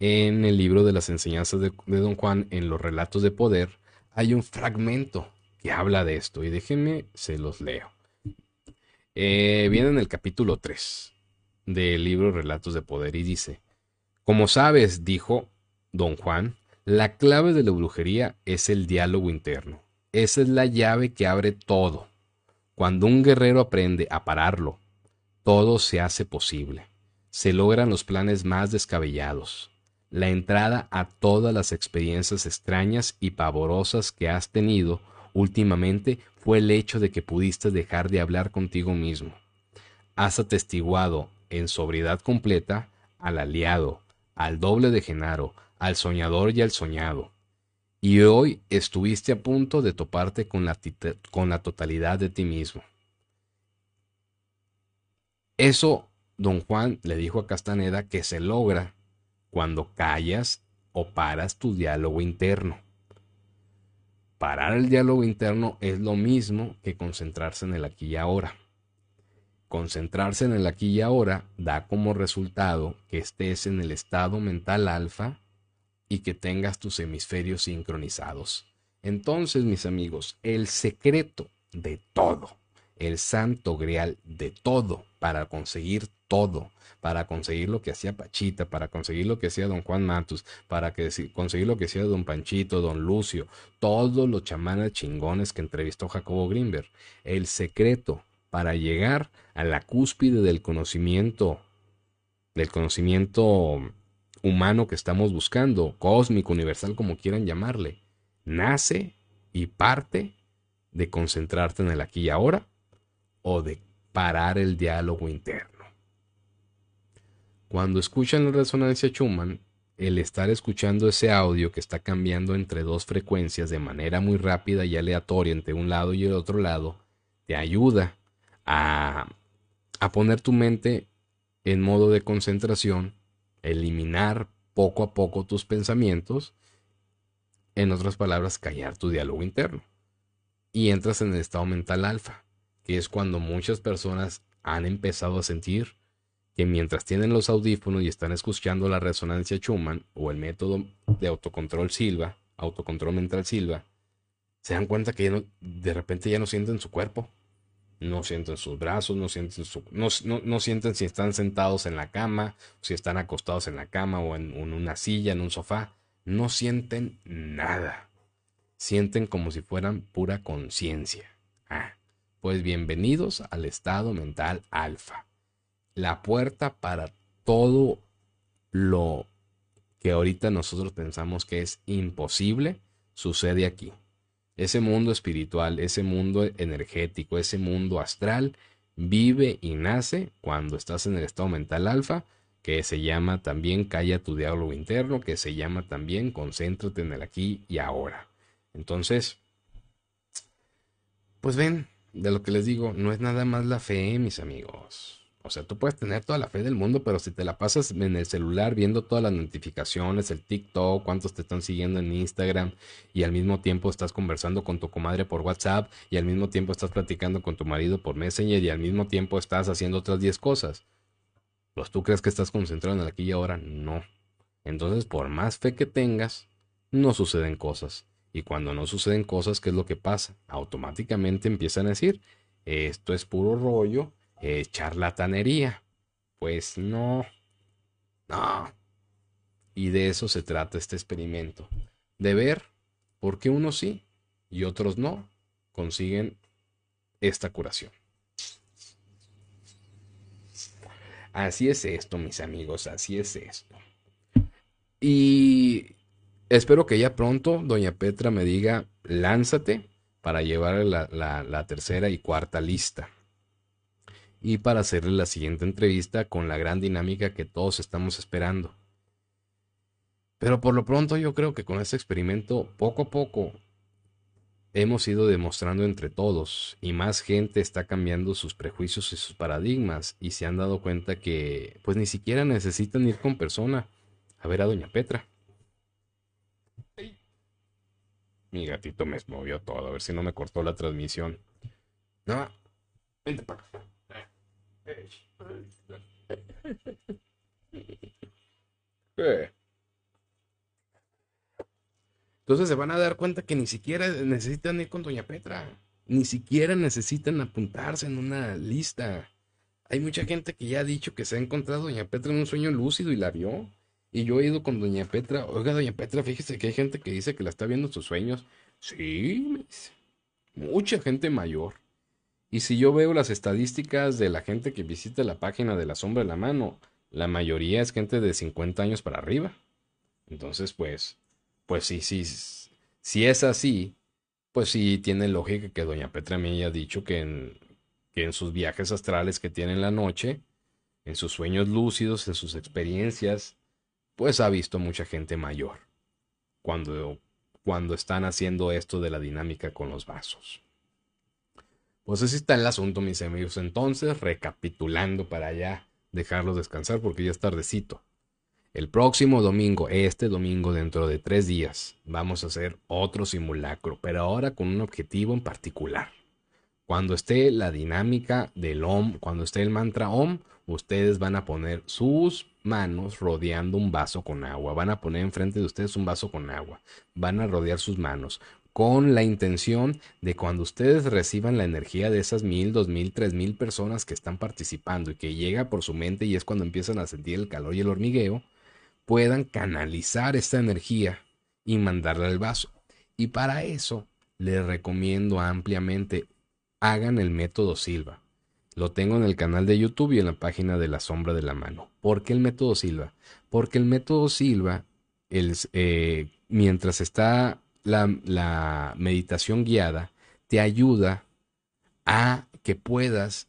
en el libro de las enseñanzas de, Don Juan, en los relatos de poder, hay un fragmento que habla de esto y déjenme, se los leo. Eh, viene en el capítulo 3 del libro Relatos de Poder y dice, como sabes, dijo don Juan, la clave de la brujería es el diálogo interno. Esa es la llave que abre todo. Cuando un guerrero aprende a pararlo, todo se hace posible. Se logran los planes más descabellados. La entrada a todas las experiencias extrañas y pavorosas que has tenido últimamente fue el hecho de que pudiste dejar de hablar contigo mismo. Has atestiguado en sobriedad completa al aliado, al doble de Genaro, al soñador y al soñado. Y hoy estuviste a punto de toparte con la, con la totalidad de ti mismo. Eso don Juan le dijo a Castaneda que se logra cuando callas o paras tu diálogo interno. Parar el diálogo interno es lo mismo que concentrarse en el aquí y ahora. Concentrarse en el aquí y ahora da como resultado que estés en el estado mental alfa y que tengas tus hemisferios sincronizados. Entonces, mis amigos, el secreto de todo, el santo grial de todo para conseguir todo, para conseguir lo que hacía Pachita, para conseguir lo que hacía don Juan Matus, para conseguir lo que hacía don Panchito, don Lucio, todos los chamanes chingones que entrevistó Jacobo Greenberg. El secreto para llegar a la cúspide del conocimiento, del conocimiento humano que estamos buscando, cósmico, universal, como quieran llamarle, nace y parte de concentrarte en el aquí y ahora o de parar el diálogo interno. Cuando escuchan la resonancia Schumann, el estar escuchando ese audio que está cambiando entre dos frecuencias de manera muy rápida y aleatoria entre un lado y el otro lado, te ayuda a, poner tu mente en modo de concentración, eliminar poco a poco tus pensamientos, en otras palabras, callar tu diálogo interno. Y entras en el estado mental alfa, que es cuando muchas personas han empezado a sentir que mientras tienen los audífonos y están escuchando la resonancia Schumann o el método de autocontrol Silva, autocontrol mental Silva, se dan cuenta que de repente ya no sienten su cuerpo no sienten sus brazos, no sienten, no, sienten si están sentados en la cama, si están acostados en la cama o en, una silla, en un sofá. No sienten nada. Sienten como si fueran pura conciencia. Ah, pues bienvenidos al estado mental alfa. La puerta para todo lo que ahorita nosotros pensamos que es imposible, sucede aquí. Ese mundo espiritual, ese mundo energético, ese mundo astral, vive y nace cuando estás en el estado mental alfa, que se llama también calla tu diálogo interno, que se llama también concéntrate en el aquí y ahora. Entonces, pues ven, de lo que les digo, no es nada más la fe, mis amigos. O sea, tú puedes tener toda la fe del mundo, pero si te la pasas en el celular viendo todas las notificaciones, el TikTok, cuántos te están siguiendo en Instagram, y al mismo tiempo estás conversando con tu comadre por WhatsApp, y al mismo tiempo estás platicando con tu marido por Messenger, y al mismo tiempo estás haciendo otras 10 cosas. Pues tú crees que estás concentrado en el aquí y ahora, no. Entonces, por más fe que tengas, no suceden cosas. Y cuando no suceden cosas, ¿qué es lo que pasa? Automáticamente empiezan a decir, esto es puro rollo, eh, charlatanería. Pues no, no. Y de eso se trata este experimento. De ver por qué unos sí y otros no consiguen esta curación. Así es esto, mis amigos, así es esto. Y espero que ya pronto Doña Petra me diga, lánzate para llevar la, la tercera y cuarta lista y para hacerle la siguiente entrevista con la gran dinámica que todos estamos esperando. Pero por lo pronto yo creo que con este experimento poco a poco hemos ido demostrando entre todos y más gente está cambiando sus prejuicios y sus paradigmas y se han dado cuenta que pues ni siquiera necesitan ir con persona a ver a doña Petra. Mi gatito me movió todo, a ver si no me cortó la transmisión. No, vente para acá. Entonces se van a dar cuenta que ni siquiera necesitan ir con Doña Petra. Ni siquiera necesitan apuntarse en una lista. Hay mucha gente que ya ha dicho que se ha encontrado Doña Petra en un sueño lúcido y la vio. Y yo he ido con Doña Petra. Oiga, Doña Petra, fíjese que hay gente que dice que la está viendo en sus sueños. Sí, Mucha gente mayor. Y si yo veo las estadísticas de la gente que visita la página de la sombra de la mano, la mayoría es gente de 50 años para arriba. Entonces, pues, pues sí, sí, si es así, pues sí tiene lógica que doña Petra me haya dicho que en, que en sus viajes astrales que tiene en la noche, en sus sueños lúcidos, en sus experiencias, pues ha visto mucha gente mayor cuando, cuando están haciendo esto de la dinámica con los vasos. Pues así está el asunto, mis amigos. Entonces, recapitulando para ya dejarlos descansar porque ya es tardecito. El próximo domingo, este domingo dentro de tres días, vamos a hacer otro simulacro, pero ahora con un objetivo en particular. Cuando esté la dinámica del OM, cuando esté el mantra OM, ustedes van a poner sus manos rodeando un vaso con agua. Van a poner enfrente de ustedes un vaso con agua. Van a rodear sus manos con la intención de cuando ustedes reciban la energía de esas mil, dos mil, tres mil personas que están participando y que llega por su mente y es cuando empiezan a sentir el calor y el hormigueo, puedan canalizar esta energía y mandarla al vaso. Y para eso les recomiendo ampliamente hagan el método Silva. Lo tengo en el canal de YouTube y en la página de la sombra de la mano. ¿Por qué el método Silva? Porque el método Silva, eh, mientras está la, meditación guiada te ayuda a que puedas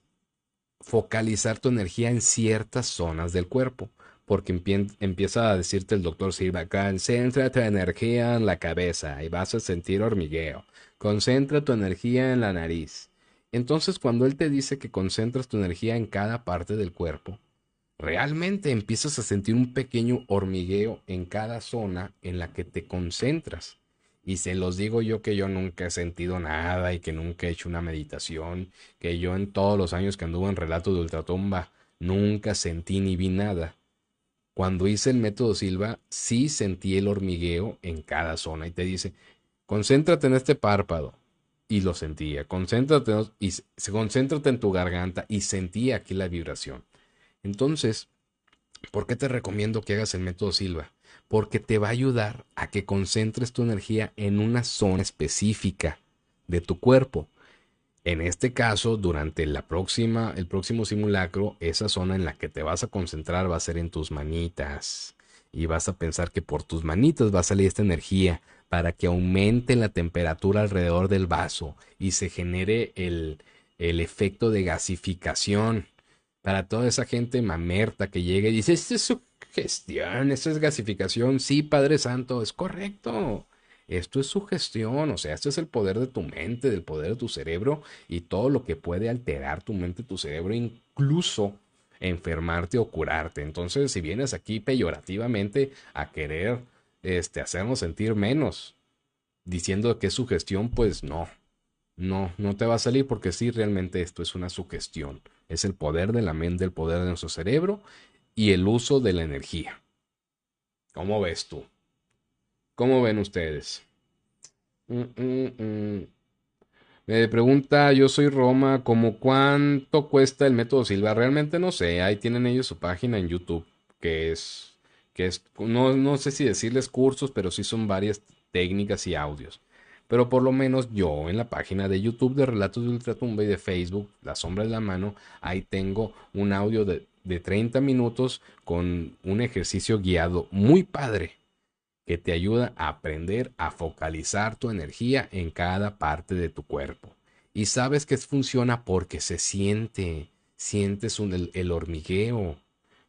focalizar tu energía en ciertas zonas del cuerpo. Porque empieza a decirte el doctor Silva, concentra tu energía en la cabeza y vas a sentir hormigueo. Concentra tu energía en la nariz. Entonces cuando él te dice que concentras tu energía en cada parte del cuerpo, realmente empiezas a sentir un pequeño hormigueo en cada zona en la que te concentras. Y se los digo yo que yo nunca he sentido nada y que nunca he hecho una meditación, que yo en todos los años que anduve en relato de ultratumba nunca sentí ni vi nada. Cuando hice el método Silva, sí sentí el hormigueo en cada zona y te dice, concéntrate en este párpado. Y lo sentía, concéntrate y concéntrate en tu garganta y sentía aquí la vibración. Entonces, ¿por qué te recomiendo que hagas el método Silva? Porque te va a ayudar a que concentres tu energía en una zona específica de tu cuerpo. En este caso, durante la próxima, el próximo simulacro, esa zona en la que te vas a concentrar va a ser en tus manitas. y vas a pensar que por tus manitas va a salir esta energía para que aumente la temperatura alrededor del vaso y se genere el, el efecto de gasificación. Para toda esa gente mamerta que llega y dice, esto es gestión, esto es gasificación. Sí, Padre Santo, es correcto. Esto es sugestión, o sea, esto es el poder de tu mente, del poder de tu cerebro y todo lo que puede alterar tu mente, tu cerebro, incluso enfermarte o curarte. Entonces, si vienes aquí peyorativamente a querer este, hacernos sentir menos, diciendo que es sugestión, pues no, no, no te va a salir porque sí, realmente esto es una sugestión. Es el poder de la mente, el poder de nuestro cerebro y el uso de la energía. ¿Cómo ves tú? ¿Cómo ven ustedes? Mm, mm, mm. Me pregunta, yo soy Roma, ¿cómo cuánto cuesta el método Silva? Realmente no sé, ahí tienen ellos su página en YouTube, que es, que es, no, no sé si decirles cursos, pero sí son varias técnicas y audios. Pero por lo menos yo en la página de YouTube de Relatos de Ultratumba y de Facebook, La Sombra de la Mano, ahí tengo un audio de, de 30 minutos con un ejercicio guiado muy padre que te ayuda a aprender a focalizar tu energía en cada parte de tu cuerpo. Y sabes que funciona porque se siente, sientes el, hormigueo.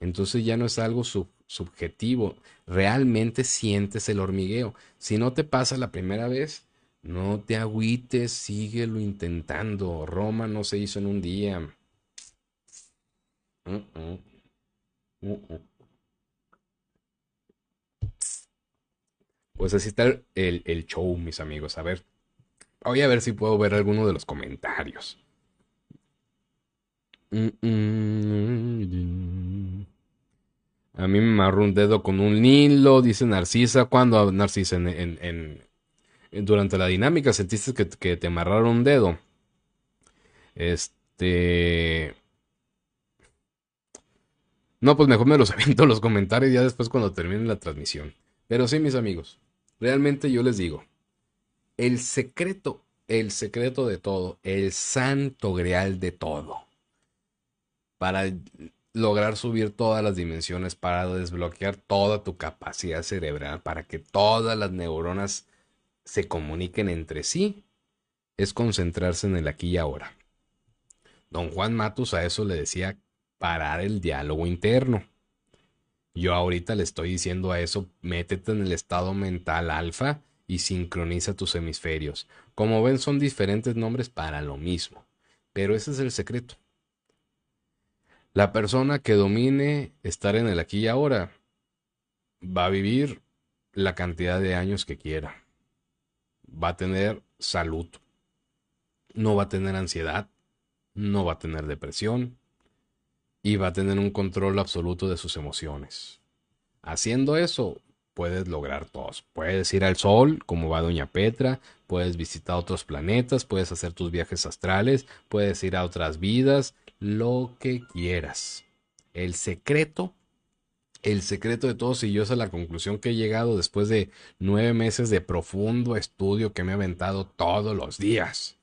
Entonces ya no es algo subjetivo, realmente sientes el hormigueo. Si no te pasa la primera vez, no te agüites, síguelo intentando. Roma no se hizo en un día. Uh-uh. Uh-uh. Pues así está el, show, mis amigos. A ver, voy a ver si puedo ver alguno de los comentarios. A mí me amarró un dedo con un hilo, dice Narcisa. ¿Cuándo, Narcisa? En, durante la dinámica sentiste que, que te amarraron un dedo. Este... No, pues mejor me los aviento los comentarios ya después cuando termine la transmisión. Pero sí, mis amigos, Realmente yo les digo, el secreto, el secreto de todo, el santo grial de todo, para lograr subir todas las dimensiones, para desbloquear toda tu capacidad cerebral, para que todas las neuronas se comuniquen entre sí, es concentrarse en el aquí y ahora. Don Juan Matus a eso le decía parar el diálogo interno. Yo ahorita le estoy diciendo a eso, métete en el estado mental alfa y sincroniza tus hemisferios. Como ven, son diferentes nombres para lo mismo, pero ese es el secreto. La persona que domine estar en el aquí y ahora va a vivir la cantidad de años que quiera. Va a tener salud. No va a tener ansiedad. No va a tener depresión y va a tener un control absoluto de sus emociones. Haciendo eso, puedes lograr todo. Puedes ir al sol, como va Doña Petra, puedes visitar otros planetas, puedes hacer tus viajes astrales, puedes ir a otras vidas, lo que quieras. El secreto, el secreto de todo, si yo es la conclusión que he llegado después de nueve meses de profundo estudio que me he aventado todos los días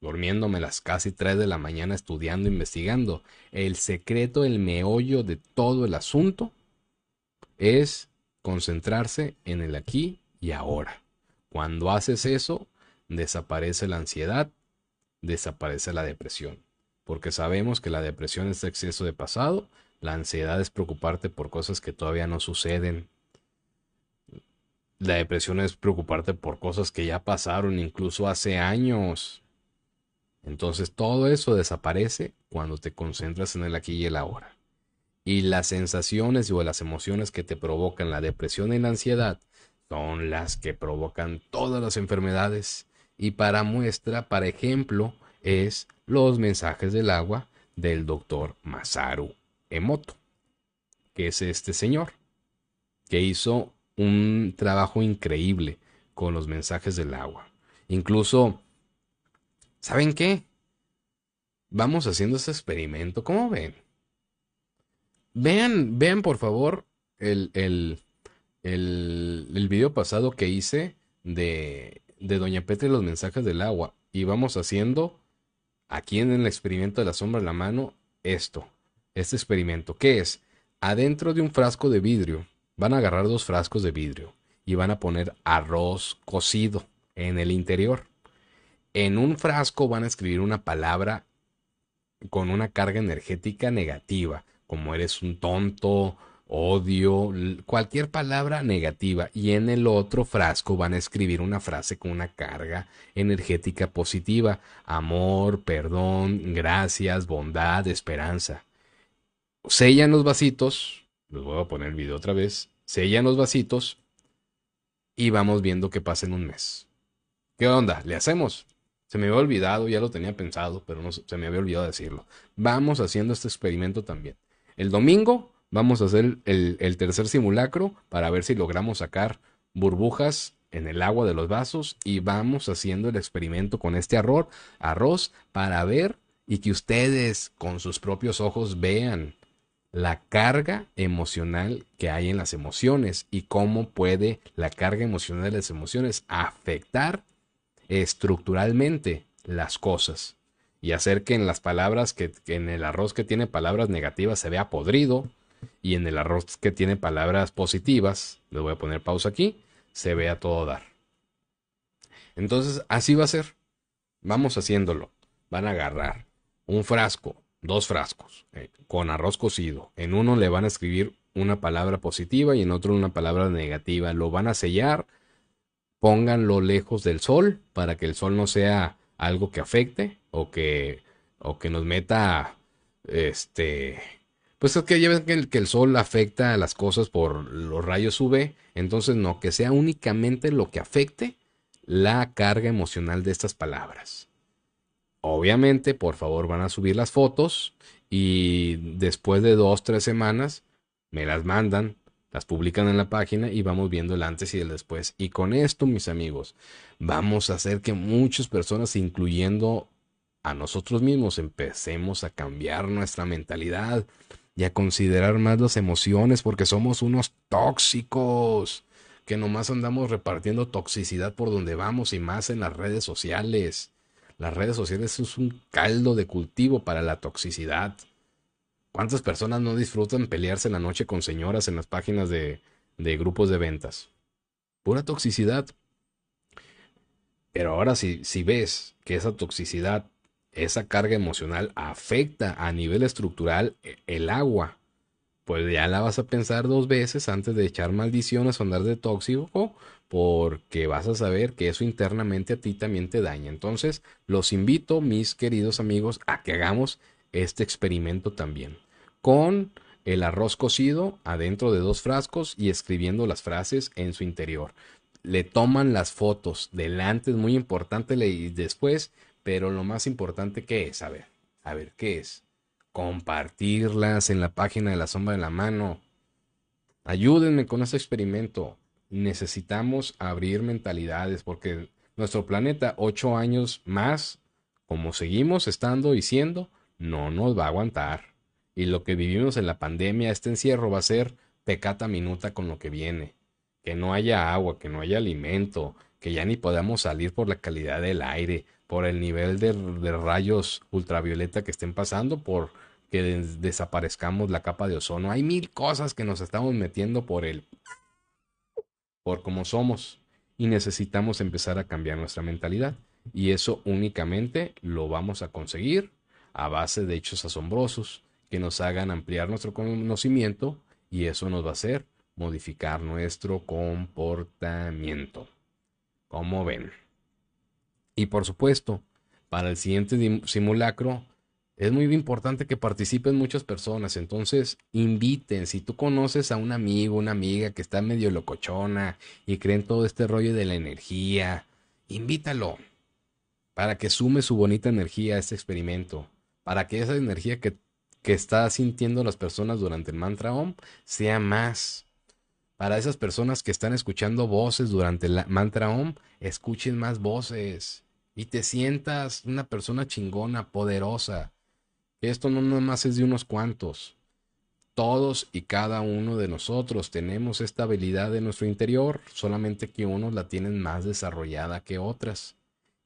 durmiéndome las casi 3 de la mañana estudiando, investigando. El secreto, el meollo de todo el asunto es concentrarse en el aquí y ahora. Cuando haces eso, desaparece la ansiedad, desaparece la depresión. Porque sabemos que la depresión es exceso de pasado, la ansiedad es preocuparte por cosas que todavía no suceden. La depresión es preocuparte por cosas que ya pasaron incluso hace años. Entonces todo eso desaparece cuando te concentras en el aquí y el ahora. Y las sensaciones o las emociones que te provocan la depresión y la ansiedad son las que provocan todas las enfermedades. Y para muestra, para ejemplo, es los mensajes del agua del doctor Masaru Emoto, que es este señor, que hizo un trabajo increíble con los mensajes del agua. Incluso ¿Saben qué? Vamos haciendo ese experimento. ¿Cómo ven? Vean, vean por favor el, el, el, video pasado que hice de, de Doña Petra y los mensajes del agua. Y vamos haciendo aquí en el experimento de la sombra en la mano esto, este experimento. ¿Qué es? Adentro de un frasco de vidrio van a agarrar dos frascos de vidrio y van a poner arroz cocido en el interior. En un frasco van a escribir una palabra con una carga energética negativa, como eres un tonto, odio, cualquier palabra negativa. Y en el otro frasco van a escribir una frase con una carga energética positiva, amor, perdón, gracias, bondad, esperanza. Sellan los vasitos, los voy a poner el video otra vez, sellan los vasitos y vamos viendo qué pasa en un mes. ¿Qué onda? ¿Le hacemos? Se me había olvidado, ya lo tenía pensado, pero no, se me había olvidado decirlo. Vamos haciendo este experimento también. El domingo vamos a hacer el, tercer simulacro para ver si logramos sacar burbujas en el agua de los vasos y vamos haciendo el experimento con este arroz, arroz para ver y que ustedes con sus propios ojos vean la carga emocional que hay en las emociones y cómo puede la carga emocional de las emociones afectar estructuralmente las cosas y hacer que en las palabras que, en el arroz que tiene palabras negativas se vea podrido y en el arroz que tiene palabras positivas, le voy a poner pausa aquí, se vea todo dar. Entonces, así va a ser. Vamos haciéndolo. Van a agarrar un frasco, dos frascos, eh, con arroz cocido. En uno le van a escribir una palabra positiva y en otro una palabra negativa. Lo van a sellar pónganlo lejos del sol para que el sol no sea algo que afecte o que, o que nos meta, este, pues es que ya ven que el, que el sol afecta a las cosas por los rayos UV, entonces no, que sea únicamente lo que afecte la carga emocional de estas palabras. Obviamente, por favor, van a subir las fotos y después de dos, tres semanas me las mandan las publican en la página y vamos viendo el antes y el después. Y con esto, mis amigos, vamos a hacer que muchas personas, incluyendo a nosotros mismos, empecemos a cambiar nuestra mentalidad y a considerar más las emociones porque somos unos tóxicos que nomás andamos repartiendo toxicidad por donde vamos y más en las redes sociales. Las redes sociales es un caldo de cultivo para la toxicidad. ¿Cuántas personas no disfrutan pelearse en la noche con señoras en las páginas de, grupos de ventas? Pura toxicidad. Pero ahora si, si ves que esa toxicidad, esa carga emocional afecta a nivel estructural e, el agua, pues ya la vas a pensar dos veces antes de echar maldiciones o andar de tóxico, porque vas a saber que eso internamente a ti también te daña. Entonces, los invito, mis queridos amigos, a que hagamos este experimento también con el arroz cocido adentro de dos frascos y escribiendo las frases en su interior. Le toman las fotos delante, es muy importante y después, pero lo más importante que es, a ver, a ver, ¿qué es? Compartirlas en la página de la sombra de la mano. Ayúdenme con este experimento. Necesitamos abrir mentalidades porque nuestro planeta, ocho años más, como seguimos estando y siendo, no nos va a aguantar. Y lo que vivimos en la pandemia, este encierro va a ser pecata minuta con lo que viene. Que no haya agua, que no haya alimento, que ya ni podamos salir por la calidad del aire, por el nivel de, rayos ultravioleta que estén pasando, por que desaparezcamos la capa de ozono. Hay mil cosas que nos estamos metiendo por el por cómo somos y necesitamos empezar a cambiar nuestra mentalidad y eso únicamente lo vamos a conseguir a base de hechos asombrosos, que nos hagan ampliar nuestro conocimiento y eso nos va a hacer modificar nuestro comportamiento. Como ven. Y por supuesto, para el siguiente simulacro es muy importante que participen muchas personas. Entonces, inviten. Si tú conoces a un amigo, una amiga que está medio locochona y creen todo este rollo de la energía, invítalo para que sume su bonita energía a este experimento. Para que esa energía que que está sintiendo las personas durante el mantra OM sea más. Para esas personas que están escuchando voces durante el mantra OM, escuchen más voces y te sientas una persona chingona, poderosa. Esto no nomás es de unos cuantos. Todos y cada uno de nosotros tenemos esta habilidad en nuestro interior, solamente que unos la tienen más desarrollada que otras.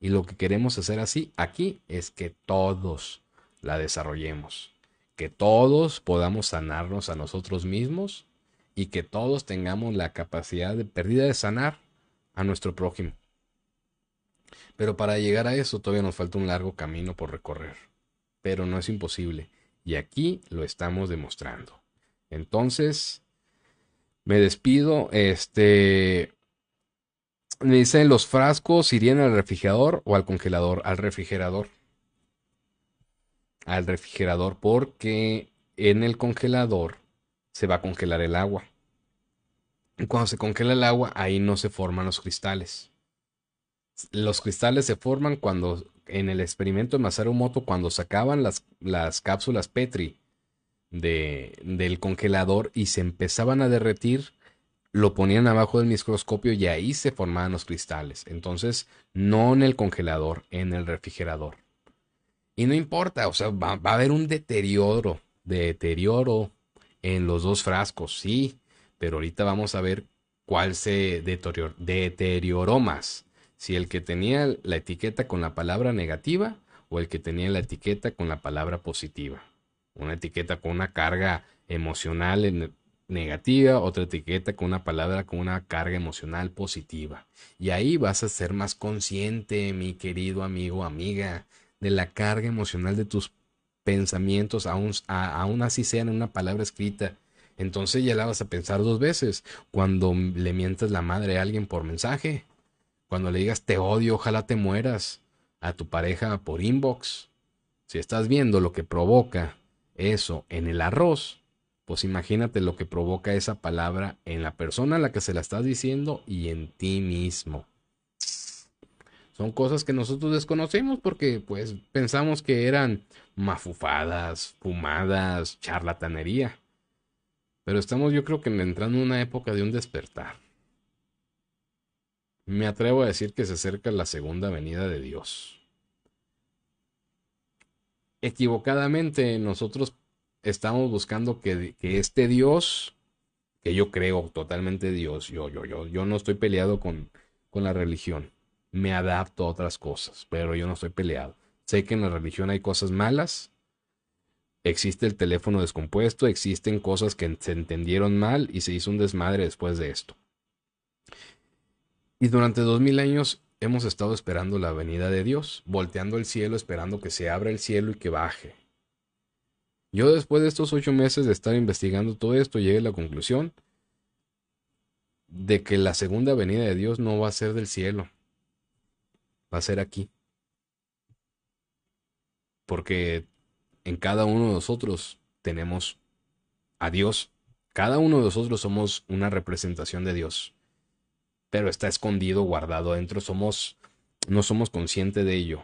Y lo que queremos hacer así aquí es que todos la desarrollemos que todos podamos sanarnos a nosotros mismos y que todos tengamos la capacidad de perdida de sanar a nuestro prójimo. Pero para llegar a eso todavía nos falta un largo camino por recorrer. Pero no es imposible. Y aquí lo estamos demostrando. Entonces, me despido. Este. Me dicen los frascos irían al refrigerador o al congelador. Al refrigerador. Al refrigerador porque en el congelador se va a congelar el agua. Y cuando se congela el agua, ahí no se forman los cristales. Los cristales se forman cuando en el experimento de Masaru Moto, cuando sacaban las, las cápsulas Petri de, del congelador y se empezaban a derretir, lo ponían abajo del microscopio y ahí se formaban los cristales. Entonces, no en el congelador, en el refrigerador. Y no importa, o sea, va, a haber un deterioro, deterioro en los dos frascos, sí, pero ahorita vamos a ver cuál se deterioró más si el que tenía la etiqueta con la palabra negativa o el que tenía la etiqueta con la palabra positiva. Una etiqueta con una carga emocional negativa, otra etiqueta con una palabra con una carga emocional positiva. Y ahí vas a ser más consciente, mi querido amigo, amiga, de la carga emocional de tus pensamientos, aún, aún así sean en una palabra escrita. Entonces ya la vas a pensar dos veces cuando le mientas la madre a alguien por mensaje cuando le digas te odio, ojalá te mueras a tu pareja por inbox. Si estás viendo lo que provoca eso en el arroz, pues imagínate lo que provoca esa palabra en la persona a la que se la estás diciendo y en ti mismo. Son cosas que nosotros desconocemos porque pues pensamos que eran mafufadas, fumadas, charlatanería. Pero estamos yo creo que entrando en una época de un despertar. Me atrevo a decir que se acerca la segunda venida de Dios. Equivocadamente nosotros estamos buscando que, este Dios, que yo creo totalmente Dios, yo, yo, yo, yo no estoy peleado con, con la religión. Me adapto a otras cosas, pero yo no estoy peleado. Sé que en la religión hay cosas malas, existe el teléfono descompuesto, existen cosas que se entendieron mal y se hizo un desmadre después de esto. Y durante dos mil años hemos estado esperando la venida de Dios, volteando el cielo, esperando que se abra el cielo y que baje. Yo después de estos ocho meses de estar investigando todo esto, llegué a la conclusión de que la segunda venida de Dios no va a ser del cielo, va a ser aquí. Porque en cada uno de nosotros tenemos a Dios. Cada uno de nosotros somos una representación de Dios pero está escondido, guardado adentro. Somos, no somos conscientes de ello.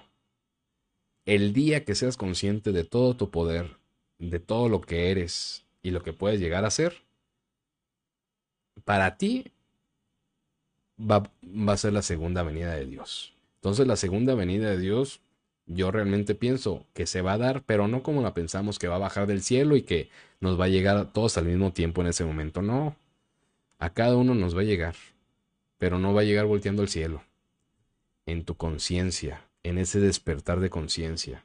El día que seas consciente de todo tu poder, de todo lo que eres y lo que puedes llegar a ser, para ti va, va a ser la segunda venida de Dios. Entonces la segunda venida de Dios, yo realmente pienso que se va a dar, pero no como la pensamos, que va a bajar del cielo y que nos va a llegar a todos al mismo tiempo en ese momento. No, a cada uno nos va a llegar pero no va a llegar volteando al cielo. En tu conciencia, en ese despertar de conciencia,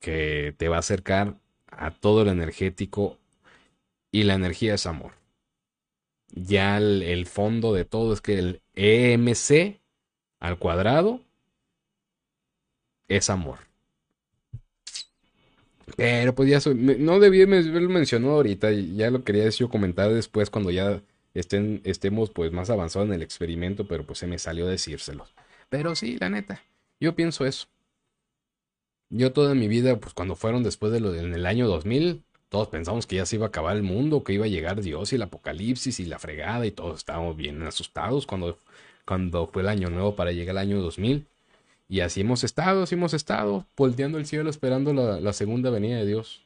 que te va a acercar a todo lo energético y la energía es amor. Ya el, fondo de todo es que el EMC al cuadrado es amor. Pero pues ya no debí haberlo mencionado ahorita, ya lo quería decir comentar después cuando ya estén, estemos pues más avanzados en el experimento, pero pues se me salió decírselos. Pero sí, la neta, yo pienso eso. Yo toda mi vida, pues cuando fueron después de lo en el año 2000, todos pensamos que ya se iba a acabar el mundo, que iba a llegar Dios y el apocalipsis y la fregada y todos estábamos bien asustados cuando, cuando fue el año nuevo para llegar el año 2000. Y así hemos estado, así hemos estado, volteando el cielo esperando la, segunda venida de Dios.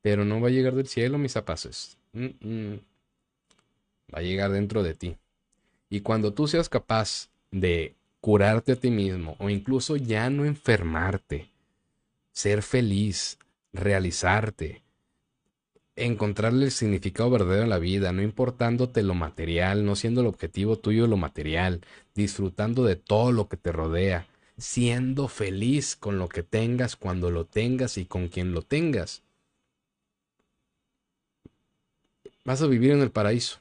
Pero no va a llegar del cielo, mis zapaces. Mm va a llegar dentro de ti. Y cuando tú seas capaz de curarte a ti mismo o incluso ya no enfermarte, ser feliz, realizarte, encontrarle el significado verdadero a la vida, no importándote lo material, no siendo el objetivo tuyo lo material, disfrutando de todo lo que te rodea, siendo feliz con lo que tengas cuando lo tengas y con quien lo tengas. Vas a vivir en el paraíso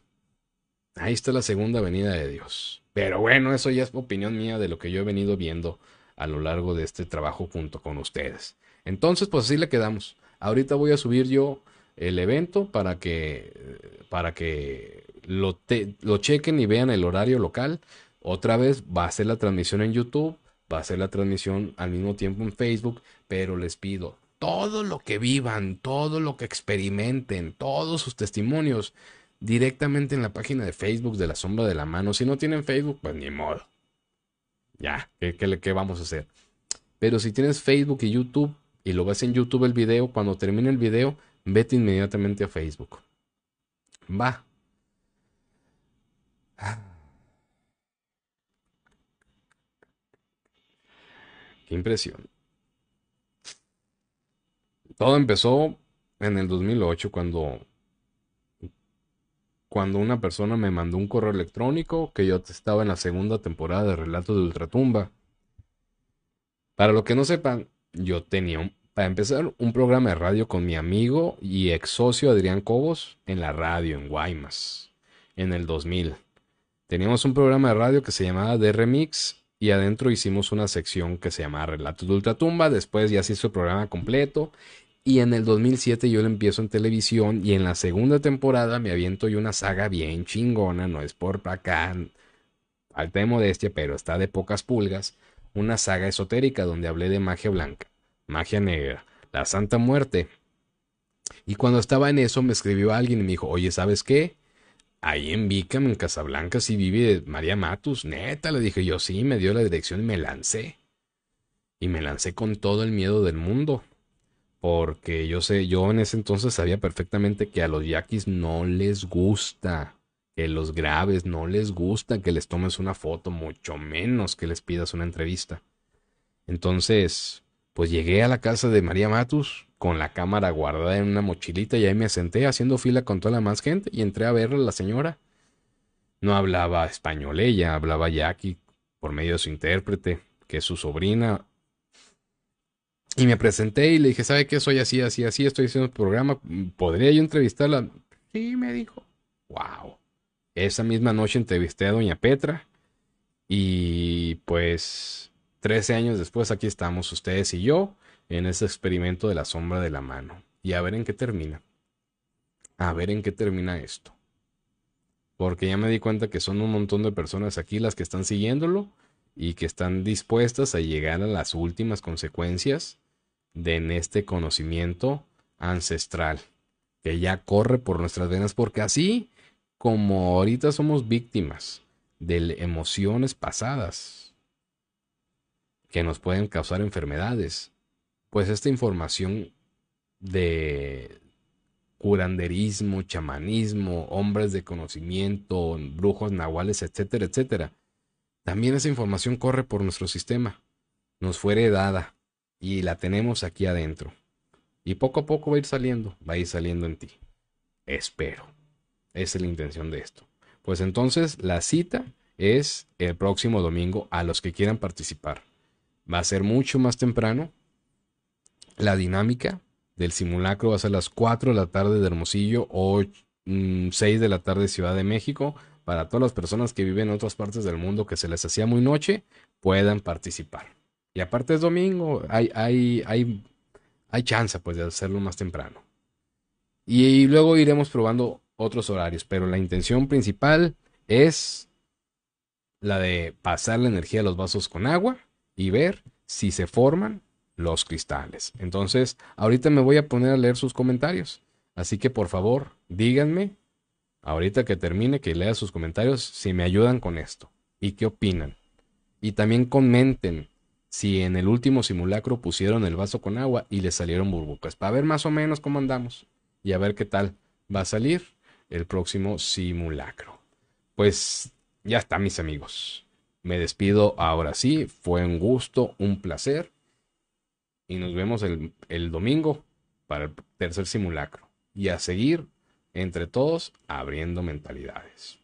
Ahí está la segunda venida de Dios. Pero bueno, eso ya es opinión mía de lo que yo he venido viendo a lo largo de este trabajo junto con ustedes. Entonces, pues así le quedamos. Ahorita voy a subir yo el evento para que, para que lo, lo chequen y vean el horario local. Otra vez va a ser la transmisión en YouTube, va a ser la transmisión al mismo tiempo en Facebook, pero les pido todo lo que vivan, todo lo que experimenten, todos sus testimonios directamente en la página de Facebook de la sombra de la mano. Si no tienen Facebook, pues ni modo. Ya, ¿qué, qué, qué vamos a hacer? Pero si tienes Facebook y YouTube y lo ves en YouTube el video, cuando termine el video, vete inmediatamente a Facebook. Va. Impresión. Todo empezó en el 2008 cuando cuando una persona me mandó un correo electrónico que yo estaba en la segunda temporada de Relatos de Ultratumba. Para lo que no sepan, yo tenía para empezar, un programa de radio con mi amigo y ex socio Adrián Cobos en la radio en Guaymas, en el 2000. Teníamos un programa de radio que se llamaba The Remix y adentro hicimos una sección que se llamaba Relatos de Ultratumba. Después ya se hizo el programa completo y en el 2007 yo lo empiezo en televisión y en la segunda temporada me aviento yo una saga bien chingona, no es por acá, falta de modestia, pero está de pocas pulgas, una saga esotérica donde hablé de magia blanca magia negra, la Santa Muerte. Y cuando estaba en eso me escribió alguien y me dijo, oye, ¿sabes qué? Ahí en Bicam, en Casablanca, sí vive María Matus. Neta, le dije yo, sí, me dio la dirección y me lancé. Y me lancé con todo el miedo del mundo. Porque yo sé, yo en ese entonces sabía perfectamente que a los yaquis no les gusta, que los graves no les gusta que les tomes una foto, mucho menos que les pidas una entrevista. Entonces, pues llegué a la casa de María Matus con la cámara guardada en una mochilita y ahí me senté haciendo fila con toda la más gente y entré a verla la señora. No hablaba español ella, hablaba yaqui por medio de su intérprete, que es su sobrina. Y me presenté y le dije, ¿sabe qué? Soy así, así, así, estoy haciendo el programa. ¿Podría yo entrevistarla? Sí, me dijo. Wow. Esa misma noche entrevisté a doña Petra y pues Trece años después aquí estamos ustedes y yo en ese experimento de la sombra de la mano. Y a ver en qué termina. A ver en qué termina esto. Porque ya me di cuenta que son un montón de personas aquí las que están siguiéndolo y que están dispuestas a llegar a las últimas consecuencias de este conocimiento ancestral que ya corre por nuestras venas porque así como ahorita somos víctimas de emociones pasadas, que nos pueden causar enfermedades. Pues esta información de curanderismo, chamanismo, hombres de conocimiento, brujos nahuales, etcétera, etcétera. También esa información corre por nuestro sistema. Nos fue heredada y la tenemos aquí adentro. Y poco a poco va a ir saliendo, va a ir saliendo en ti. Espero. Esa es la intención de esto. Pues entonces la cita es el próximo domingo a los que quieran participar. Va a ser mucho más temprano. La dinámica del simulacro va a ser las 4 de la tarde de Hermosillo o 6 mm, de la tarde de Ciudad de México. Para todas las personas que viven en otras partes del mundo que se les hacía muy noche, puedan participar. Y aparte es domingo, hay, hay, hay, hay chance pues de hacerlo más temprano. Y luego iremos probando otros horarios, pero la intención principal es la de pasar la energía a los vasos con agua y ver si se forman los cristales. Entonces, ahorita me voy a poner a leer sus comentarios. Así que por favor, díganme, ahorita que termine, que lea sus comentarios, si me ayudan con esto y qué opinan. Y también comenten si en el último simulacro pusieron el vaso con agua y le salieron burbujas, para ver más o menos cómo andamos y a ver qué tal va a salir el próximo simulacro. Pues ya está, mis amigos. Me despido ahora sí, fue un gusto, un placer. Y nos vemos el, el domingo para el tercer simulacro. Y a seguir entre todos abriendo mentalidades.